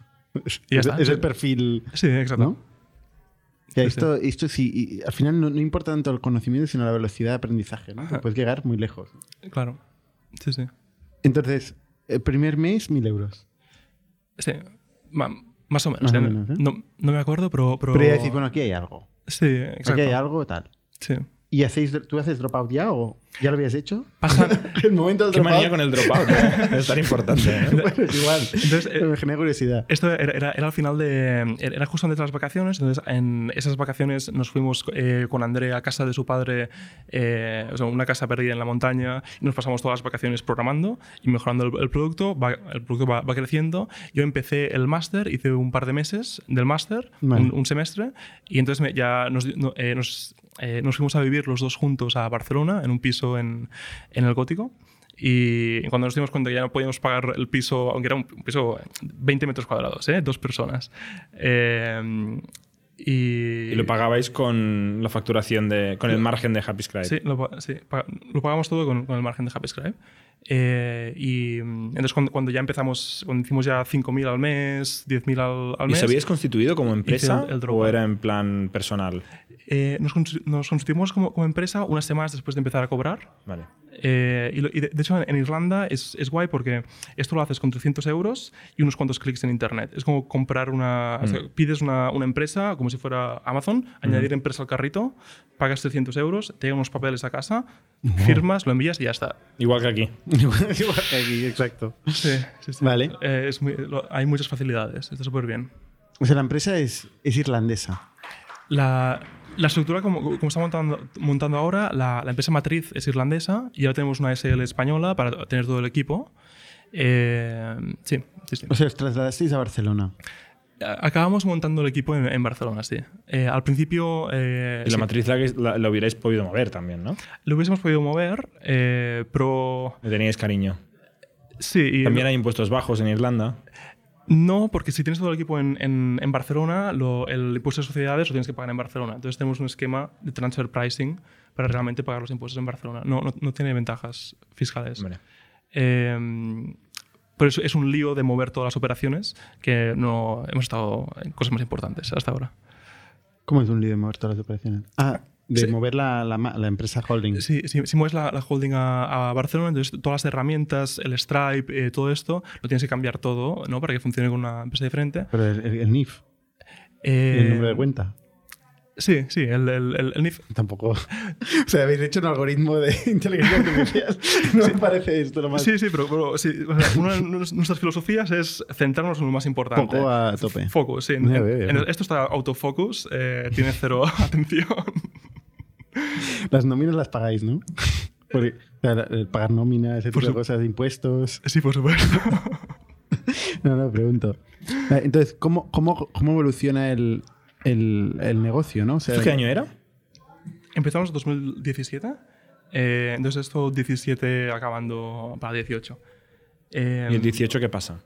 Ya es, está. es el perfil, Sí, exacto. ¿no? Ya, Sí, esto, esto sí, y al final no, no importa tanto el conocimiento, sino la velocidad de aprendizaje, ¿no? Que puedes llegar muy lejos. Claro. Sí, sí. Entonces, el primer mes, mil euros. Sí, más o menos. Más o ¿eh? menos, ¿eh? no, no me acuerdo, pero... Pero, Pero ya decís, bueno, aquí hay algo. Sí, exacto. Aquí hay algo, tal. Sí. ¿Y hacéis, tú haces dropout ya o ya lo habías hecho? Pasa... (laughs) el momento del Qué manía con el dropout, ¿no? (laughs) Es tan importante. ¿eh? Bueno, igual. Entonces, eh, me genera curiosidad. Esto era, era, era al final de. Era justo antes de las vacaciones. Entonces, en esas vacaciones nos fuimos eh, con André a casa de su padre, eh, o sea, una casa perdida en la montaña, y nos pasamos todas las vacaciones programando y mejorando el, el producto. Va- el producto va, va creciendo. Yo empecé el máster, hice un par de meses del máster, Vale. un, un semestre, y entonces me- ya nos, no- eh, nos, eh, nos fuimos a vivir los dos juntos a Barcelona, en un piso en, en el Gótico. Y cuando nos dimos cuenta que ya no podíamos pagar el piso, aunque era un un piso 20 metros cuadrados, ¿eh? dos personas. Eh, y, Y lo pagabais con la facturación de. con el margen de Happy Scribe. Sí, lo, sí, lo pagamos todo con, con el margen de HappyScribe. Eh, y entonces cuando, cuando ya empezamos, cuando hicimos ya 5.000 al mes, 10.000 al, al ¿Y mes... se habíais constituido como empresa el o era en plan personal? Eh, nos, nos constituimos como, como empresa unas semanas después de empezar a cobrar. Vale. Eh, y, lo- y de, de hecho, en, en Irlanda es, es guay porque esto lo haces con 300 euros y unos cuantos clics en Internet. Es como comprar una. o sea, pides una, una empresa como si fuera Amazon, añadir empresa al carrito, pagas 300 euros, te llegan unos papeles a casa, firmas, lo envías y ya está. Igual que aquí. (laughs) Igual que aquí, exacto. Sí, sí, sí. Vale. Eh, es muy- lo- hay muchas facilidades, está súper bien. O sea, la empresa es, es irlandesa. La, la estructura, como, como está montando, montando ahora, la, la empresa matriz es irlandesa y ahora tenemos una SL española para tener todo el equipo. Eh, sí, sí, sí. O sea, os trasladasteis a Barcelona. Acabamos montando el equipo en, en Barcelona, sí. Eh, al principio eh, Y la sí, matriz la, la, la hubierais podido mover también, ¿no? lo hubiésemos podido mover, eh, pero Le teníais cariño. sí. y- También hay impuestos bajos en Irlanda. No, porque si tienes todo el equipo en, en- en Barcelona, lo- el impuesto de sociedades lo tienes que pagar en Barcelona. Entonces tenemos un esquema de transfer pricing para realmente pagar los impuestos en Barcelona. No, no, no tiene ventajas fiscales. Vale. Eh, pero es, es un lío de mover todas las operaciones que no hemos estado en cosas más importantes hasta ahora. ¿Cómo es un lío de mover todas las operaciones? Ah, de Sí. mover la, la empresa holding. Si, si, si mueves la, la holding a, a Barcelona, entonces todas las herramientas, el Stripe, eh, todo esto, lo tienes que cambiar todo ¿no? para que funcione con una empresa diferente. Pero el, el- el NIF, Eh, el número de cuenta. Sí, sí, el, el, el- el NIF Tampoco. (laughs) O sea, habéis hecho un algoritmo de (laughs) inteligencia artificial. No me parece esto lo más. Sí, sí, pero, pero sí, o sea, una de (laughs) nues- nuestras filosofías es centrarnos en lo más importante. Poco a tope. Focus, sí. En- en- esto está autofocus, eh, tiene cero atención. (laughs) Las nóminas las pagáis, ¿no? Porque, o sea, pagar nóminas, ese tipo de cosas, de impuestos. Sí, por supuesto. (laughs) No, no, pregunto. Vale, Entonces, ¿cómo, cómo, cómo evoluciona el, el, el negocio, no? O sea, ¿Esto qué año era? Empezamos en 2017, eh, entonces esto 17 acabando para 18. Eh, ¿Y el 18 qué pasa?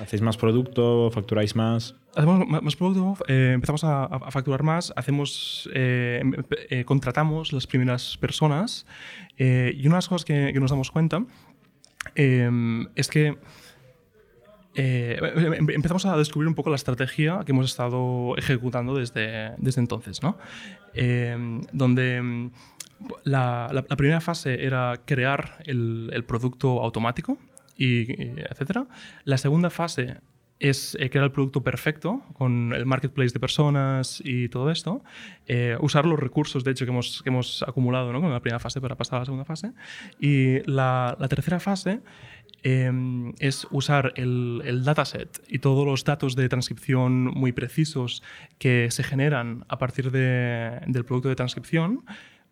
¿Hacéis más producto? ¿Facturáis más? Hacemos más producto, eh, empezamos a, facturar más, hacemos, eh, em- eh, contratamos las primeras personas y una de las cosas que, nos damos cuenta eh, es que em- empezamos a descubrir un poco la estrategia que hemos estado ejecutando desde, desde entonces, ¿no? Donde la, primera fase era crear el producto automático, y, y etcétera. La segunda fase es eh, crear el producto perfecto con el marketplace de personas y todo esto. Eh, usar los recursos, de hecho, que hemos, que hemos acumulado ¿no? con la primera fase para pasar a la segunda fase. Y la, la tercera fase eh, es usar el, el dataset y todos los datos de transcripción muy precisos que se generan a partir de- del producto de transcripción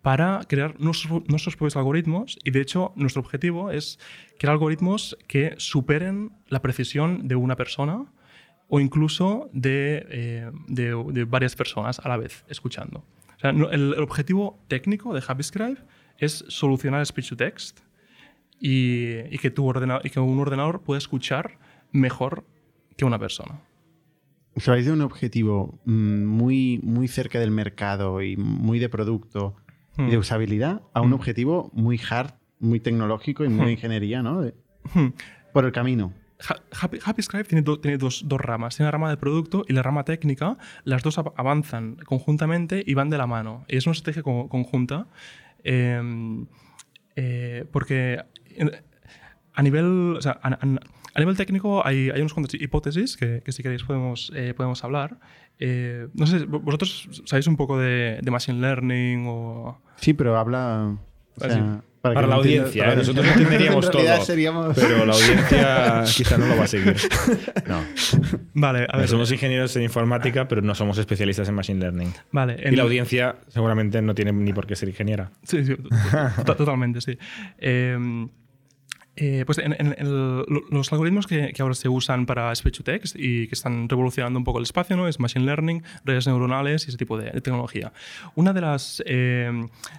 para crear nuestros, propios algoritmos y de hecho nuestro objetivo es crear algoritmos que superen la precisión de una persona o incluso de, eh, varias personas a la vez escuchando. El, objetivo técnico de HappyScribe es solucionar speech to text y, que, un ordenador pueda escuchar mejor que una persona. Vais de un objetivo mm, muy, muy cerca del mercado y muy de producto y de usabilidad a un objetivo muy hard, muy tecnológico y muy de ingeniería, ¿no? De- Hmm. por el camino. Ha- Happy, HappyScribe tiene, do- tiene dos, dos ramas. Tiene la rama de producto y la rama técnica. Las dos av- avanzan conjuntamente y van de la mano. Es una estrategia co- conjunta eh, eh, porque a nivel, o sea, a, a- a nivel técnico hay, hay unas cuantas hipótesis que, que si queréis podemos, eh, podemos hablar. Eh, no sé, ¿vosotros sabéis un poco de, de Machine Learning o...? Sí, pero habla. o sea, Ah, sí. Para la audiencia, para ¿eh? nosotros entenderíamos todo. seríamos. Pero la audiencia quizá no lo va a seguir. (laughs) No. Vale, a ver. Somos ingenieros en informática, pero no somos especialistas en machine learning. Vale, Y en- la audiencia seguramente no tiene ni por qué ser ingeniera. Sí, sí, to- to- totalmente, sí. Eh, eh, pues los algoritmos que, ahora se usan para speech to text y que están revolucionando un poco el espacio ¿no? es machine learning, redes neuronales y ese tipo de, tecnología. Una de las, eh,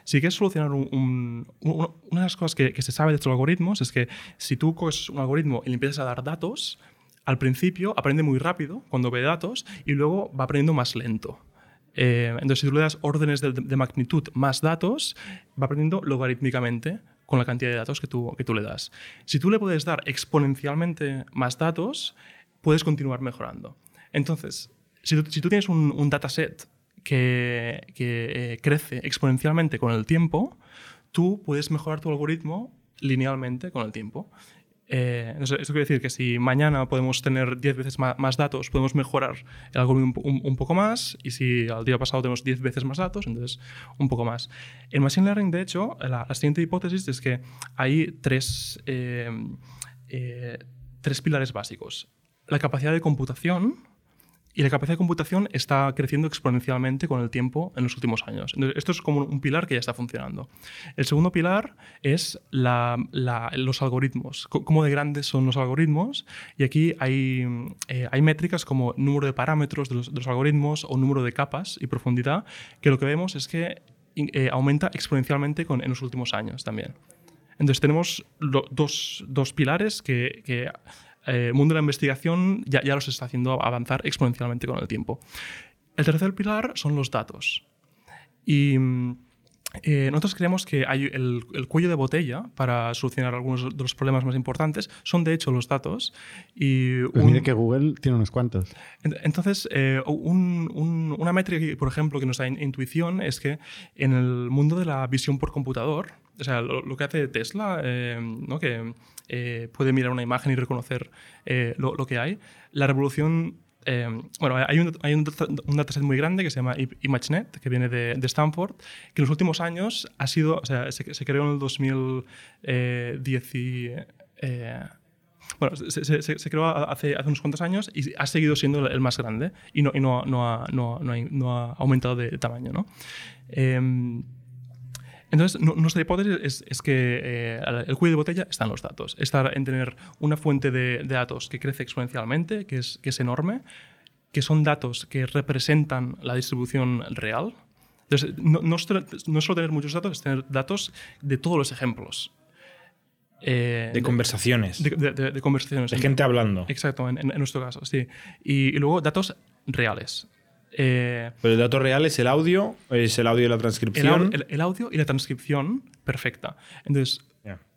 si quieres solucionar un, un- un- una de las cosas que, se sabe de estos algoritmos es que si tú coges un algoritmo y le empiezas a dar datos, al principio aprende muy rápido cuando ve datos y luego va aprendiendo más lento. Eh, entonces, si tú le das órdenes de, de magnitud más datos, va aprendiendo logarítmicamente con la cantidad de datos que tú, que tú le das. Si tú le puedes dar exponencialmente más datos, puedes continuar mejorando. Entonces, si tú, si tú tienes un, un dataset que, que, eh, crece exponencialmente con el tiempo, tú puedes mejorar tu algoritmo linealmente con el tiempo. Eh, esto quiere decir que si mañana podemos tener 10 veces más, datos, podemos mejorar el algoritmo un, po- un- un poco más, y si al día pasado tenemos 10 veces más datos, entonces un poco más. En Machine Learning, de hecho, la, la siguiente hipótesis es que hay tres, eh, eh, tres pilares básicos. La capacidad de computación, y la capacidad de computación está creciendo exponencialmente con el tiempo en los últimos años. Entonces, esto es como un pilar que ya está funcionando. El segundo pilar es los algoritmos, cómo de grandes son los algoritmos. Y aquí hay, eh, métricas como número de parámetros de los, algoritmos o número de capas y profundidad, que lo que vemos es que eh, aumenta exponencialmente con- en los últimos años también. Entonces tenemos dos, pilares que, eh, mundo de la investigación ya, ya los está haciendo avanzar exponencialmente con el tiempo. El tercer pilar son los datos. Y mm, eh, nosotros creemos que hay el, el cuello de botella para solucionar algunos de los problemas más importantes son de hecho los datos. Y un- mire que Google tiene unos cuantos. Ent- Entonces, eh, un- un- una métrica, por ejemplo, que nos da in- intuición es que en el mundo de la visión por computador, o sea, lo, lo que hace Tesla, eh, ¿no? que eh, puede mirar una imagen y reconocer eh, lo, lo que hay, la revolución... eh, bueno, hay, un, hay un, un dataset muy grande que se llama ImageNet, que viene de, de Stanford, que en los últimos años ha sido, o sea, se, se creó en el 2010 y, eh, bueno, se, se- se- creó hace, hace unos cuantos años y ha seguido siendo el más grande y no, y no, no, ha, no, no ha- ha aumentado de tamaño. ¿no? Em, entonces, nu- nuestra hipótesis es, es que eh, el cuello de botella está en los datos. Está en tener una fuente de, de datos que crece exponencialmente, que es, que es enorme, que son datos que representan la distribución real. Entonces, no, no, no solo tener muchos datos, es tener datos de todos los ejemplos. Eh, De conversaciones. de, de- de- de conversaciones. De gente hablando. Exacto, en, en- en nuestro caso, sí. Y, y luego datos reales. Eh, Pero el dato real es el audio, es el audio y la transcripción. el- el audio y la transcripción perfecta. Entonces.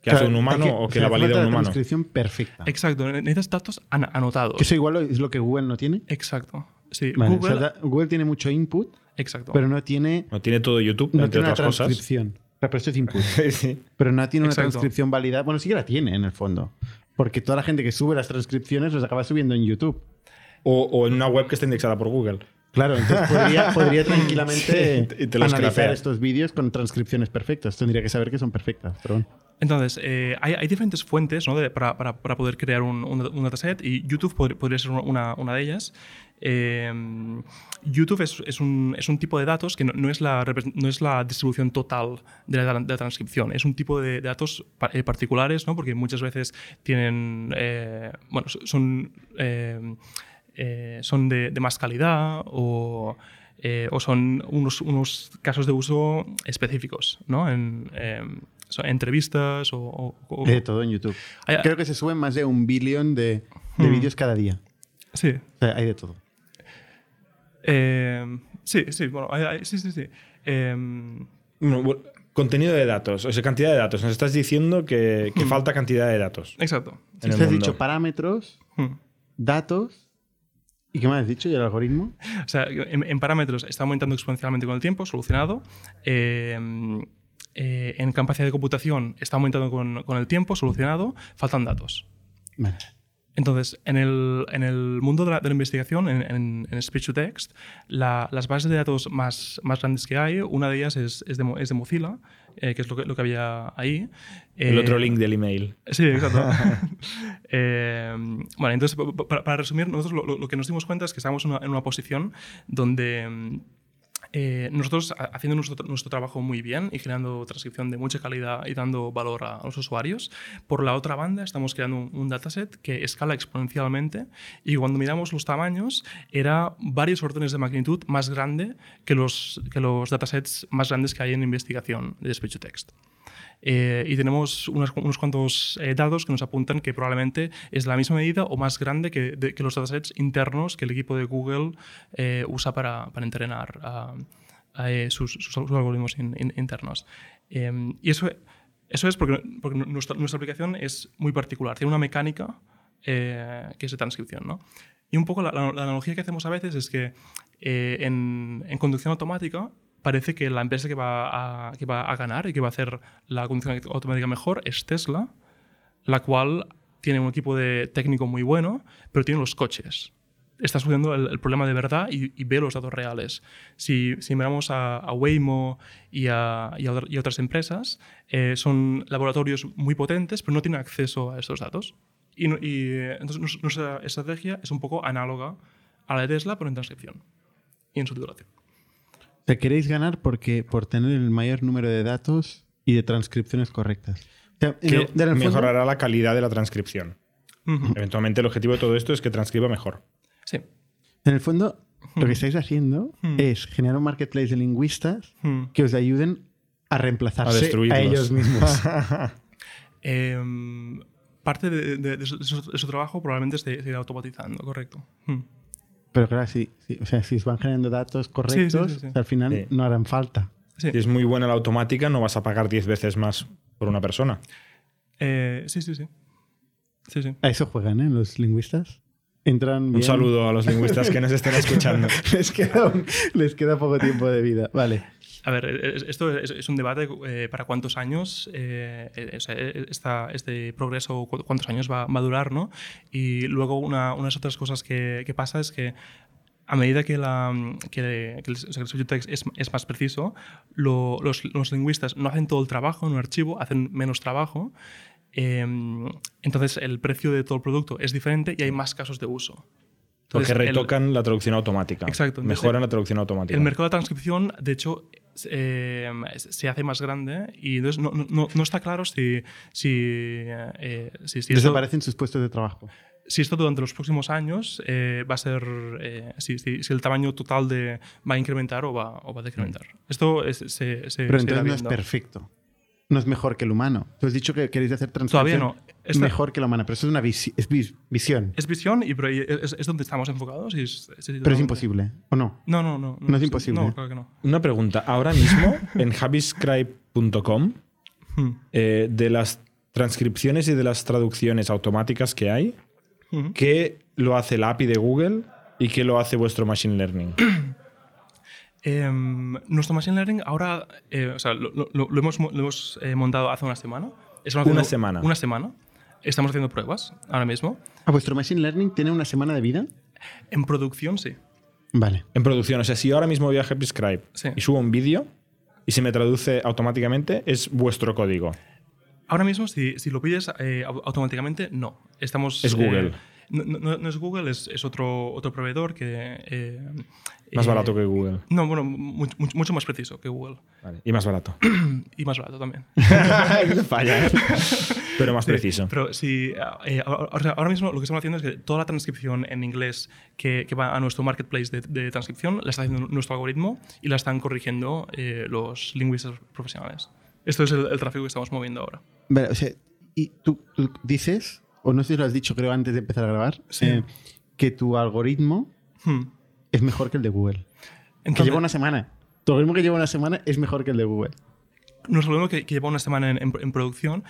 ¿Que hace un humano o que o sea, la valida un la humano? transcripción perfecta. exacto, necesitas datos an- anotados. Que eso igual es lo que Google no tiene. Exacto. Sí, Vale, o Google. sea, da- Google tiene mucho input, exacto. pero no tiene, No tiene todo YouTube, no entre tiene una otras cosas. transcripción. Pero esto es input. (laughs) Sí. Pero no tiene una Exacto. transcripción válida. Bueno, sí que la tiene en el fondo. Porque toda la gente que sube las transcripciones los acaba subiendo en YouTube. O, o en una web que está indexada por Google. Claro, entonces podría, podría (laughs) tranquilamente Sí, y te analizar estos vídeos con transcripciones perfectas. Tendría que saber que son perfectas, pero bueno. Entonces, eh, hay, hay diferentes fuentes ¿no? de- para, para- para poder crear un, un- un dataset y YouTube pod- podría ser una, una de ellas. Eh, YouTube es, es un, es un tipo de datos que no, no es la, no es la distribución total de la, de la transcripción, es un tipo de, de datos pa- eh, particulares, ¿no? porque muchas veces tienen, eh, bueno, so- son, eh, son de, de más calidad o, eh, o son unos, unos casos de uso específicos, ¿no? En, eh, son entrevistas o... o- o- Hay de todo en YouTube. Hay- Creo que se suben más de un billón de, de Hmm. vídeos cada día. sí. O sea, hay de todo. Eh, sí, sí, bueno, hay- hay- sí, sí, sí. Eh, Bueno, bu- Contenido de datos, o sea, cantidad de datos. Nos estás diciendo que, que Hmm. falta cantidad de datos. Exacto. Te has mundo. dicho parámetros, Hmm. datos. ¿Y qué me has dicho? ¿Y el algoritmo? O sea, en, en parámetros está aumentando exponencialmente con el tiempo, solucionado. Eh, eh, en capacidad de computación está aumentando con, con el tiempo, solucionado. Faltan datos. Vale. Entonces, en el, en el mundo de la, de la investigación, en, en- en speech to text, la- las bases de datos más, más grandes que hay, una de ellas es, es, de, Mo- es de Mozilla, eh, que es lo que, lo que había ahí. El Eh, otro link del email. Sí, exacto. (laughs) Eh, bueno, entonces, pa- pa- para, para resumir, nosotros lo, lo- que nos dimos cuenta es que estábamos en una, en una posición donde mm, eh, nosotros, ha- haciendo nuestro, trabajo muy bien y generando transcripción de mucha calidad y dando valor a, a los usuarios, por la otra banda estamos creando un, un dataset que escala exponencialmente y cuando miramos los tamaños era varios órdenes de magnitud más grande que los, que los datasets más grandes que hay en investigación de speech to text. Eh, y tenemos unos, unos cuantos eh, datos que nos apuntan que probablemente es la misma medida o más grande que, de- que los datasets internos que el equipo de Google eh, usa para, para entrenar a- a, eh, sus, sus- algoritmos in- in- internos. Eh, y eso, eso es porque, porque nuestra, nuestra aplicación es muy particular, tiene una mecánica eh, que es de transcripción. ¿no? Y un poco la, la- la analogía que hacemos a veces es que eh, en, en conducción automática parece que la empresa que va, a, que va a ganar y que va a hacer la conducción automática mejor es Tesla, la cual tiene un equipo de técnico muy bueno, pero tiene los coches. Está estudiando el, problema de verdad y, y ve los datos reales. Si, miramos a, a Waymo y a, otras empresas, eh, son laboratorios muy potentes, pero no tienen acceso a estos datos. Y, eh, entonces nuestra estrategia es un poco análoga a la de Tesla, pero en transcripción y en su sea, queréis ganar porque, por tener el mayor número de datos y de transcripciones correctas. O sea, Que el- mejorará la calidad de la transcripción. Ujú. Eventualmente el objetivo de todo esto es que transcriba mejor. Sí. En el fondo, lo que estáis haciendo Hmm. es generar un marketplace de lingüistas Hmm. que os ayuden a reemplazarse A a, ellos mismos. (laughs) Em, parte de, de- de su, de su- trabajo probablemente se, se irá automatizando, correcto. Hmm. Pero claro, sí, sí, o sea, si van generando datos correctos, sí, sí. al final Sí. no harán falta. Sí. Si es muy buena la automática, no vas a pagar 10 veces más por una persona. Eh, sí, sí, sí. Sí, sí. A eso juegan, ¿eh? Los lingüistas. Entran Un bien. saludo a los lingüistas que nos estén escuchando. (laughs) les, queda un- les queda poco tiempo de vida. Vale. A ver, es- esto es, un debate eh, para cuántos años eh, eh, eh, esta- este progreso, cu- cuántos años va, va a durar, ¿no? Y luego una, unas otras cosas que, que pasa es que a medida que, la, que, que el, to text es, es más preciso, lo- los, los lingüistas no hacen todo el trabajo en un archivo, hacen menos trabajo. Eh, entonces el precio de todo el producto es diferente y hay más casos de uso. Porque Entonces, el- retocan la traducción automática. Exacto, entonces, Mejoran la traducción automática. el mercado de transcripción, de hecho, eh, se hace más grande y entonces no, no- no está claro si, si, eh, si, si esto, Desaparecen sus puestos de trabajo. si esto durante los próximos años eh, va a ser, eh, si, si- si el tamaño total de, va a incrementar o va, o va a decrementar. Esto es- se, se, Pero se entonces no es perfecto. No es mejor que el humano. Tú has dicho que queréis hacer transcripción Todavía no. Esta- mejor que la humana, pero eso es una visi- es vis- visión. Es visión y pero es, es donde estamos enfocados. Y es, es- Pero es imposible, ¿o no? No, no, no. No es imposible. No, claro que no. Una pregunta. Ahora mismo, en habiscribe.com, Hmm. eh, de las transcripciones y de las traducciones automáticas que hay, Hmm. ¿qué lo hace la API de Google y qué lo hace vuestro Machine Learning? Em, nuestro Machine Learning ahora, eh, o sea, lo, lo- lo hemos, mo- lo hemos eh, montado hace una semana. Estamos Una semana. Una semana. Estamos haciendo pruebas ahora mismo. ¿A vuestro Machine Learning tiene una semana de vida? En producción, sí. Vale. En producción, o sea, si yo ahora mismo voy a Habiscribe Sí. y subo un vídeo y se me traduce automáticamente, es vuestro código. Ahora mismo, si, si lo pides eh, au- automáticamente, no. Estamos, Es Google. eh, no, no- no es Google, es, es otro, otro proveedor que... eh, Más eh, barato que Google. No, bueno, mu- mu- mucho más preciso que Google. Vale, Y más barato. (clears throat) Y más barato también. (laughs) Falla. ¿eh? (laughs) Pero más Sí, preciso. Pero sí, eh, ahora, ahora- ahora mismo lo que estamos haciendo es que toda la transcripción en inglés que, que va a nuestro marketplace de, de transcripción la está haciendo nuestro algoritmo y la están corrigiendo eh, los lingüistas profesionales. Esto es el, el tráfico que estamos moviendo ahora. Vale, o sea, y tú, tú dices, o no sé si lo has dicho creo antes de empezar a grabar, Sí. eh, que tu algoritmo Hmm. Es mejor que el de Google. que lleva una semana. Tu algoritmo que lleva una semana es mejor que el de Google. nuestro algoritmo que, que lleva una semana en, en- en producción,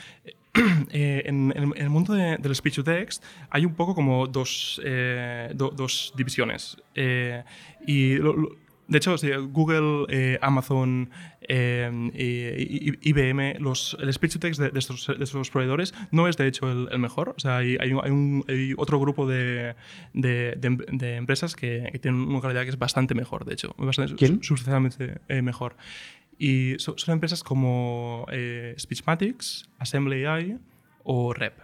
(clears throat) eh, en, en- en el mundo de- del speech to text hay un poco como dos, eh, do- dos divisiones. Eh, y lo- lo- de hecho, sí, Google, eh, Amazon, eh, y- y- IBM, los, el speech to text de, de estos, de estos proveedores no es de hecho el, el mejor. O sea, hay, hay un- hay un- hay otro grupo de, de- de em- de empresas que, que tienen una calidad que es bastante mejor, de hecho. Bastante, ¿Quién? Sustancialmente eh, mejor. Y so- son empresas como eh, Speechmatics, Assembly AI o Rep.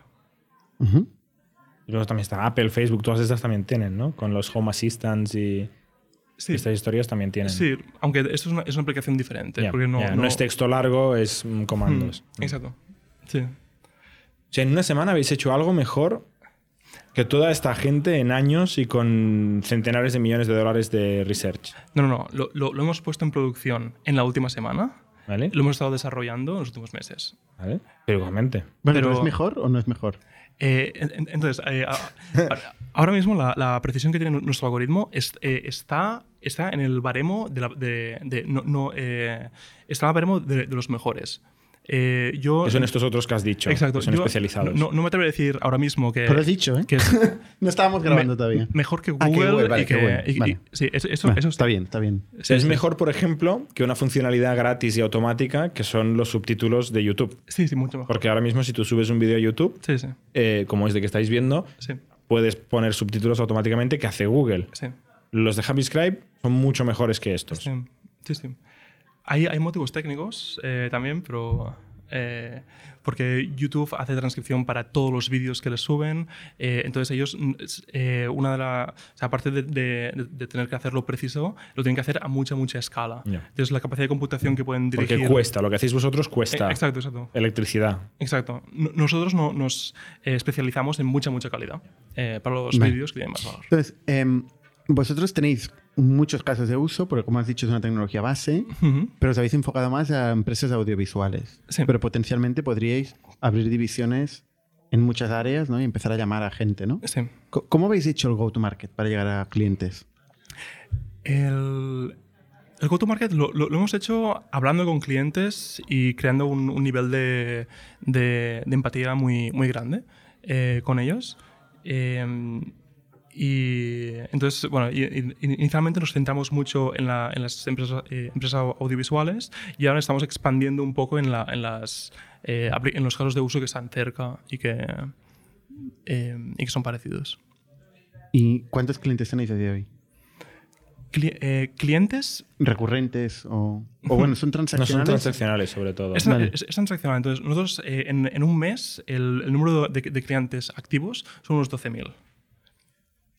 Y luego también está Apple, Facebook, todas estas también tienen, ¿no? Con los Home Assistants y Sí, estas historias también tienen. sí, aunque esto es una, es una aplicación diferente. Porque no, no- no es texto largo, es comandos. Mm, exacto. Sí. O sea, en una semana habéis hecho algo mejor que toda esta gente en años y con centenares de millones de dólares de research. No, no, no. Lo, lo- lo hemos puesto en producción en la última semana. ¿Vale? Lo hemos estado desarrollando en los últimos meses. ¿Vale? Pero igualmente. Bueno, Pero- ¿pero ¿es mejor o no es mejor? Eh, en- en- entonces, eh, ahora mismo la, precisión que tiene nuestro algoritmo eh, está, está en el baremo de, la- de- no, no, está en el baremo de los mejores. Eh, yo, Que son estos otros que has dicho, exacto, que son yo especializados. No, no me atrevo a decir ahora mismo que, Pero has dicho, ¿eh? que es (laughs) No estábamos grabando me- todavía. mejor que Ah, que Google. Google, vale, y que que, y- y- vale. sí, eso, eso, Bueno, eso está bien, está bien. Sí, es sí. mejor, por ejemplo, que una funcionalidad gratis y automática que son los subtítulos de YouTube. Sí, sí, mucho mejor. Porque ahora mismo si tú subes un vídeo a YouTube, Sí, sí, eh, como este que estáis viendo, sí, puedes poner subtítulos automáticamente que hace Google. sí. Los de HappyScribe son mucho mejores que estos. Sí, sí, sí. Hay, hay motivos técnicos eh, también, pero... eh, porque YouTube hace transcripción para todos los vídeos que les suben. eh, entonces ellos, mm, eh, una de las... O sea, aparte de, de- de tener que hacerlo preciso, lo tienen que hacer a mucha, mucha escala. Ya. Entonces la capacidad de computación que pueden dirigir... Porque cuesta, lo que hacéis vosotros cuesta Eh, exacto, exacto. electricidad. Exacto. No- Nosotros no, nos eh, especializamos en mucha, mucha calidad eh, para los Vale. vídeos que tienen más valor. Entonces, em, vosotros tenéis muchos casos de uso, porque como has dicho es una tecnología base, pero os habéis enfocado más a empresas audiovisuales. Sí. Pero potencialmente podríais abrir divisiones en muchas áreas ¿no? y empezar a llamar a gente, ¿no? Sí. ¿Cómo habéis hecho el go-to-market para llegar a clientes? El, el go-to-market lo, lo- lo hemos hecho hablando con clientes y creando un, un nivel de, de- de empatía muy, muy grande eh, con ellos. Eh, y entonces, bueno, y- y- inicialmente nos centramos mucho en, la- en las empresas, eh, empresas audiovisuales y ahora estamos expandiendo un poco en, la- en las, eh, en los casos de uso que están cerca y que, eh, y que son parecidos. ¿Y cuántos clientes tenéis a día de hoy? Cli- eh, clientes ¿Recurrentes o, o bueno, son (laughs) No son transaccionales? transaccionales, sobre todo. Es, Vale. es- es transaccional. Entonces, nosotros eh, en, en un mes, el, el número de, de clientes activos son unos 12.000.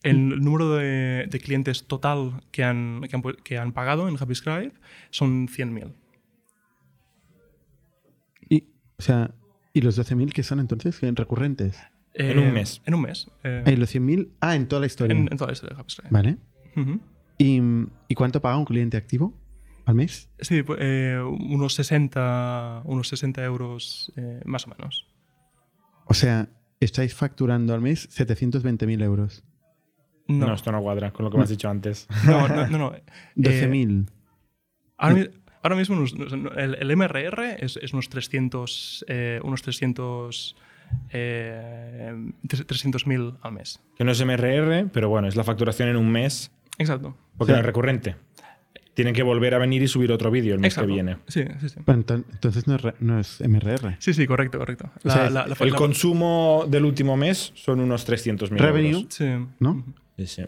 El número de, de clientes total que han, que han, que han pagado en HappyScribe son 100.000. y, o sea, ¿y los 12.000 que son entonces? ¿Recurrentes? En un mes. En un mes. eh, Ah, ¿Y los 100.000? Ah, en toda la historia. en, en toda la historia de HappyScribe. Vale. ¿Y, ¿Y cuánto paga un cliente activo al mes? Sí, eh, unos 60, unos 60 euros eh, más o menos. O sea, estáis facturando al mes 720.000 euros. No. No, esto no cuadra con lo que me has dicho antes. (laughs) no, no. no, no. (laughs) Eh, 12.000. Ahora, mi- ahora mismo nos- nos- el, el MRR es, es unos 300, eh, unos 300, eh, 300.000 al mes. Que no es MRR, pero bueno, es la facturación en un mes, Exacto. porque no es recurrente. Tienen que volver a venir y subir otro vídeo el mes Exacto. que viene. Sí, sí, sí. Entonces no es, no es MRR. Sí, sí, correcto, correcto. La, O sea, la- la- El la- consumo del último mes son unos 300.000 Revenue. euros. Sí. ¿no? Sí, sí.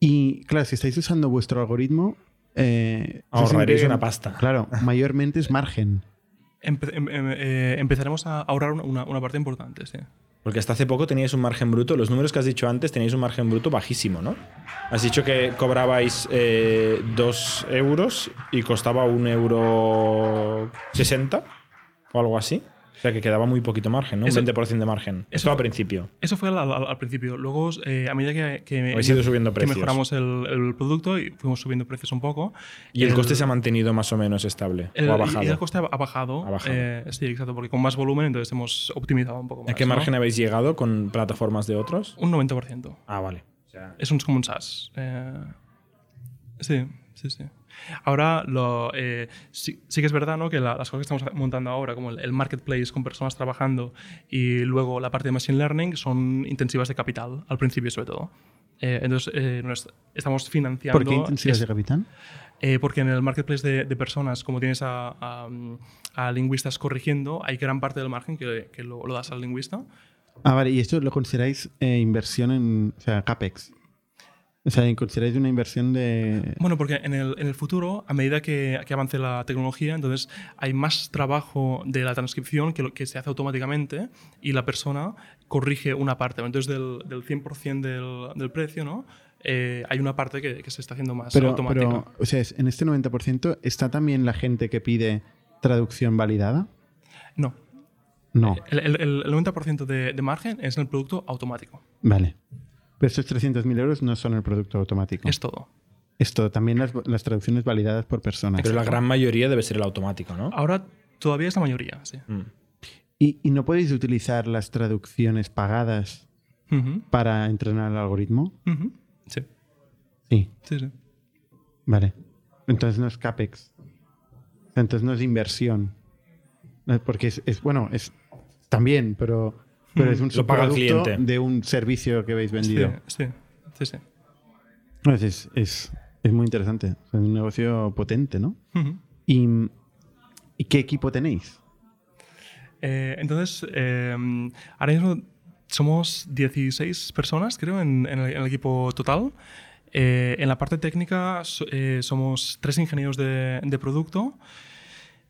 Y claro, si estáis usando vuestro algoritmo, eh, Ahorraréis una pasta. Claro, (laughs) mayormente es margen. Empe- em- em- eh, empezaremos a ahorrar una, parte importante, sí. Porque hasta hace poco teníais un margen bruto. Los números que has dicho antes teníais un margen bruto bajísimo, ¿no? Has dicho que cobrabais 2 euros y costaba 1 euro 60 o algo así. O sea que quedaba muy poquito margen, ¿no? Eso- un 20% de margen. Esto al principio. Eso fue al, al- al principio. Luego, eh, a medida que, que, Habéis ido subiendo que mejoramos el, el producto y fuimos subiendo precios un poco. Y el, coste se ha mantenido más o menos estable. El, o ha y bajado. el coste ha ha bajado. Ha bajado. Eh, sí, exacto, porque con más volumen entonces hemos optimizado un poco más. ¿A qué ¿no? margen habéis llegado con plataformas de otros? Un 90%. Ah, vale. O sea, Es un, como un SaaS. Eh, sí, sí, sí. Ahora, lo, eh, sí, sí que es verdad ¿no? que la- las cosas que estamos montando ahora, como el, el marketplace con personas trabajando y luego la parte de machine learning, son intensivas de capital, al principio sobre todo. Eh, entonces, eh, nos- estamos financiando... ¿Por qué intensidad es- de capitán? eh, porque en el marketplace de, de personas, como tienes a, a, a lingüistas corrigiendo, hay gran parte del margen que, que lo, lo das al lingüista. Ah, vale, y esto lo consideráis eh, inversión en, o sea, CAPEX. O sea, consideráis una inversión de... Bueno, porque en el, en el futuro, a medida que, que avance la tecnología, entonces hay más trabajo de la transcripción que, lo, que se hace automáticamente y la persona corrige una parte. Entonces, del, del 100% del, del precio, ¿no? Eh, hay una parte que, que se está haciendo más Pero, automática. pero, o sea, en este 90% está también la gente que pide traducción validada. no. No, El, el- el 90% de, de margen es en el producto automático. vale. Pero estos 300.000 euros no son el producto automático. Es todo. Esto, también las, las traducciones validadas por personas. Pero la gran mayoría debe ser el automático, ¿no? Ahora todavía es la mayoría, sí. Mm. ¿Y, y no podéis utilizar las traducciones pagadas para entrenar el algoritmo? Sí, Sí, sí, sí. vale. Entonces no es CAPEX. Entonces no es inversión. No, Porque es, es- bueno, es también, pero, pero es un subproducto de un servicio que habéis vendido. Sí, sí, sí. sí. Es, es, es- muy interesante. Es un negocio potente, ¿no? Ujú. ¿Y, y qué equipo tenéis? Eh, entonces, eh, ahora mismo somos 16 personas, creo, en, en el, en el equipo total. Eh, en la parte técnica eh, somos tres ingenieros de, de producto.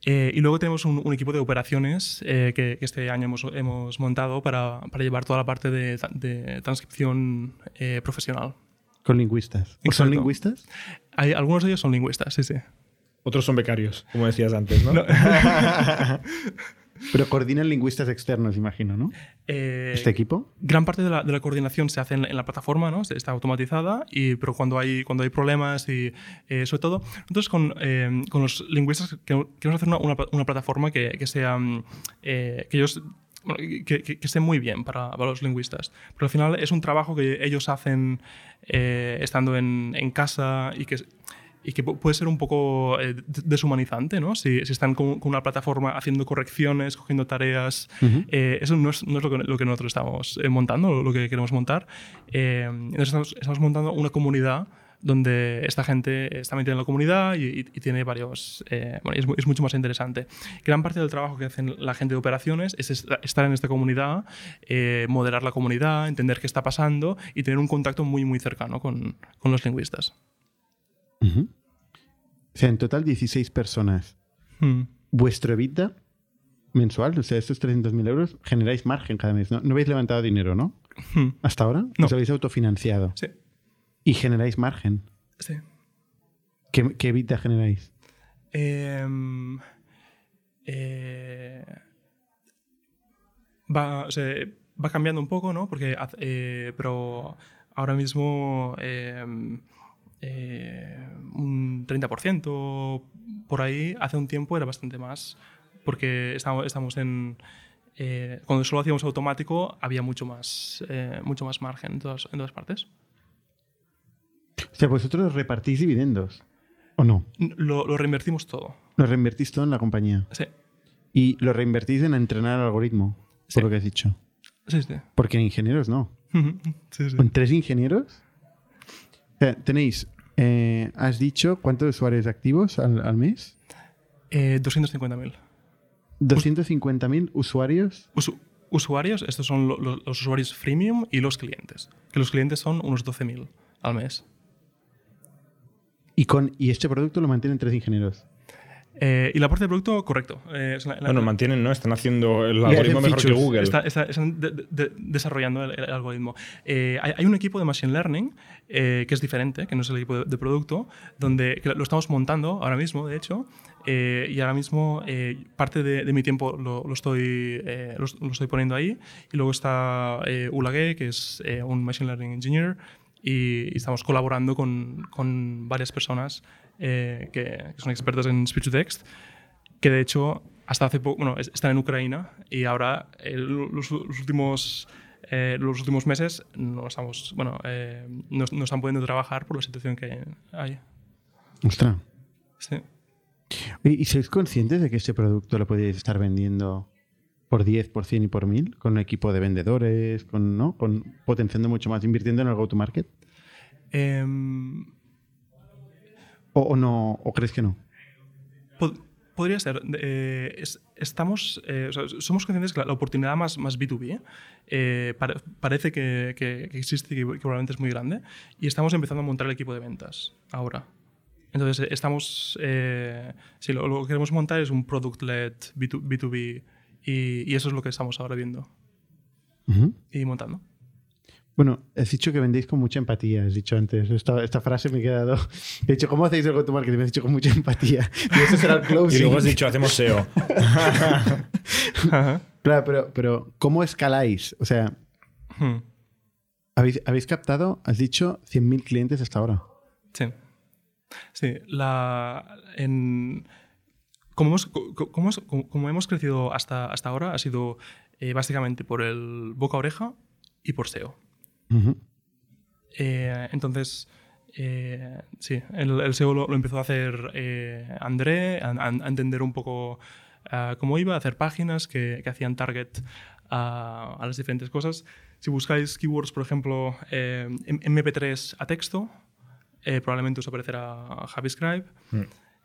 Eh, y luego tenemos un, un equipo de operaciones eh, que, que este año hemos, hemos montado para, para llevar toda la parte de, tra- de transcripción eh, profesional. Con lingüistas. ¿O ¿Son lingüistas? Hay, algunos de ellos son lingüistas, sí, sí. Otros son becarios, como decías antes, ¿no? (laughs) Pero coordinan lingüistas externos, imagino, ¿no? Eh, ¿Este equipo? gran parte de la, de la coordinación se hace en, en la plataforma, ¿no? está automatizada, y, pero cuando hay, cuando hay problemas y eh, sobre todo, nosotros con, eh, con los lingüistas que- queremos hacer una, una, una plataforma que, que sea, eh, que ellos bueno, que, que, que esté muy bien para, para los lingüistas. Pero al final es un trabajo que ellos hacen eh, estando en, en casa y que, y que pu- puede ser un poco eh, de- deshumanizante, ¿no? Si, si están con, con una plataforma haciendo correcciones, cogiendo tareas. eh, eso no es, no es lo, que, lo que nosotros estamos eh, montando, lo que queremos montar. Eh, entonces estamos, estamos montando una comunidad donde esta gente está metida en la comunidad y, y- y tiene varios... eh, bueno, es, es mucho más interesante. Gran parte del trabajo que hacen la gente de operaciones es est- estar en esta comunidad, eh, moderar la comunidad, entender qué está pasando y tener un contacto muy, muy cercano con, con los lingüistas. O sea, en total 16 personas. Hmm. ¿Vuestro EBITDA mensual, o sea, estos 300.000 euros, generáis margen cada mes? ¿no? No habéis levantado dinero, ¿no? Hmm. ¿Hasta ahora? No. ¿Os habéis autofinanciado? Sí, ¿Y generáis margen? sí. ¿Qué, qué EBITDA generáis? Em, eh, va, o sea, va cambiando un poco, ¿no? Porque, eh, pero ahora mismo em, eh, un 30% por ahí, hace un tiempo era bastante más, porque estamos, estamos en... eh, cuando solo hacíamos automático había mucho más, eh, mucho más margen en todas, en todas partes. O sea, vosotros repartís dividendos. ¿O no? Lo, lo reinvertimos todo. Lo reinvertís todo en la compañía. Sí, Y lo reinvertís en entrenar al algoritmo, Sí. por lo que has dicho. sí, sí. Porque en ingenieros no. (laughs) Sí, sí. ¿Con tres ingenieros? O sea, tenéis, eh, has dicho, ¿cuántos usuarios activos al, al mes? Eh, 250.000. 250.000 usuarios. Usu- usuarios, estos son lo- lo- los usuarios freemium y los clientes. Que los clientes son unos 12.000 al mes. Y, con, y este producto lo mantienen tres ingenieros. Eh, y la parte de producto, correcto. Eh, es la- la- Bueno, mantienen, ¿no? Están haciendo el algoritmo mejor que features. Google. Está- está- están de- de- de- desarrollando el, el algoritmo. Eh, hay, hay un equipo de Machine Learning eh, que es diferente, que no es el equipo de, de producto, donde que lo estamos montando ahora mismo, de hecho, eh, y ahora mismo eh, parte de, de mi tiempo lo, lo estoy, eh, lo, lo estoy poniendo ahí. Y luego está eh, Ulage, que es eh, un Machine Learning Engineer, y, y estamos colaborando con, con varias personas eh, que, que son expertas en speech to text que de hecho hasta hace poco, bueno, es- están en Ucrania y ahora eh, los, los últimos eh, los últimos meses no estamos, bueno, eh, no, no están pudiendo trabajar por la situación que hay. Ostras. Sí. ¿Y sois conscientes de que este producto lo podéis estar vendiendo por 10, por 100 y por 1000? Con un equipo de vendedores, con, ¿no? con potenciando mucho más, invirtiendo en el go-to-market. Em, ¿O, o no? ¿O crees que no? pod- podría ser. eh, es- estamos, eh, o sea, somos conscientes que la, la oportunidad más, más B2B eh, pare- parece que, que- que existe y que, que probablemente es muy grande. Y estamos empezando a montar el equipo de ventas ahora. Entonces, estamos. Sí, lo, lo que queremos montar es un product-led B2, B2B y, y eso es lo que estamos ahora viendo y montando. Bueno, has dicho que vendéis con mucha empatía, has dicho antes. Esta, esta frase me he quedado. He dicho, ¿cómo hacéis el go-to-market? Y Me has dicho con mucha empatía. Y eso será el (laughs) Y closing. luego has dicho, hacemos SEO. (laughs) Claro, pero, pero ¿cómo escaláis? O sea, Hmm. habéis, habéis captado, has dicho, 100.000 clientes hasta ahora. Sí. Sí, la, en, como, hemos, co- co- como, hemos- como- como hemos crecido hasta, hasta ahora ha sido eh, básicamente por el boca a oreja y por SEO. Eh, entonces, eh, sí, el, el SEO lo, lo empezó a hacer eh, André, a, entender un poco ah, cómo iba, a hacer páginas que, que hacían target a, a las diferentes cosas. Si buscáis keywords, por ejemplo, eh, M- MP3 a texto, eh, probablemente os aparecerá Javiscribe.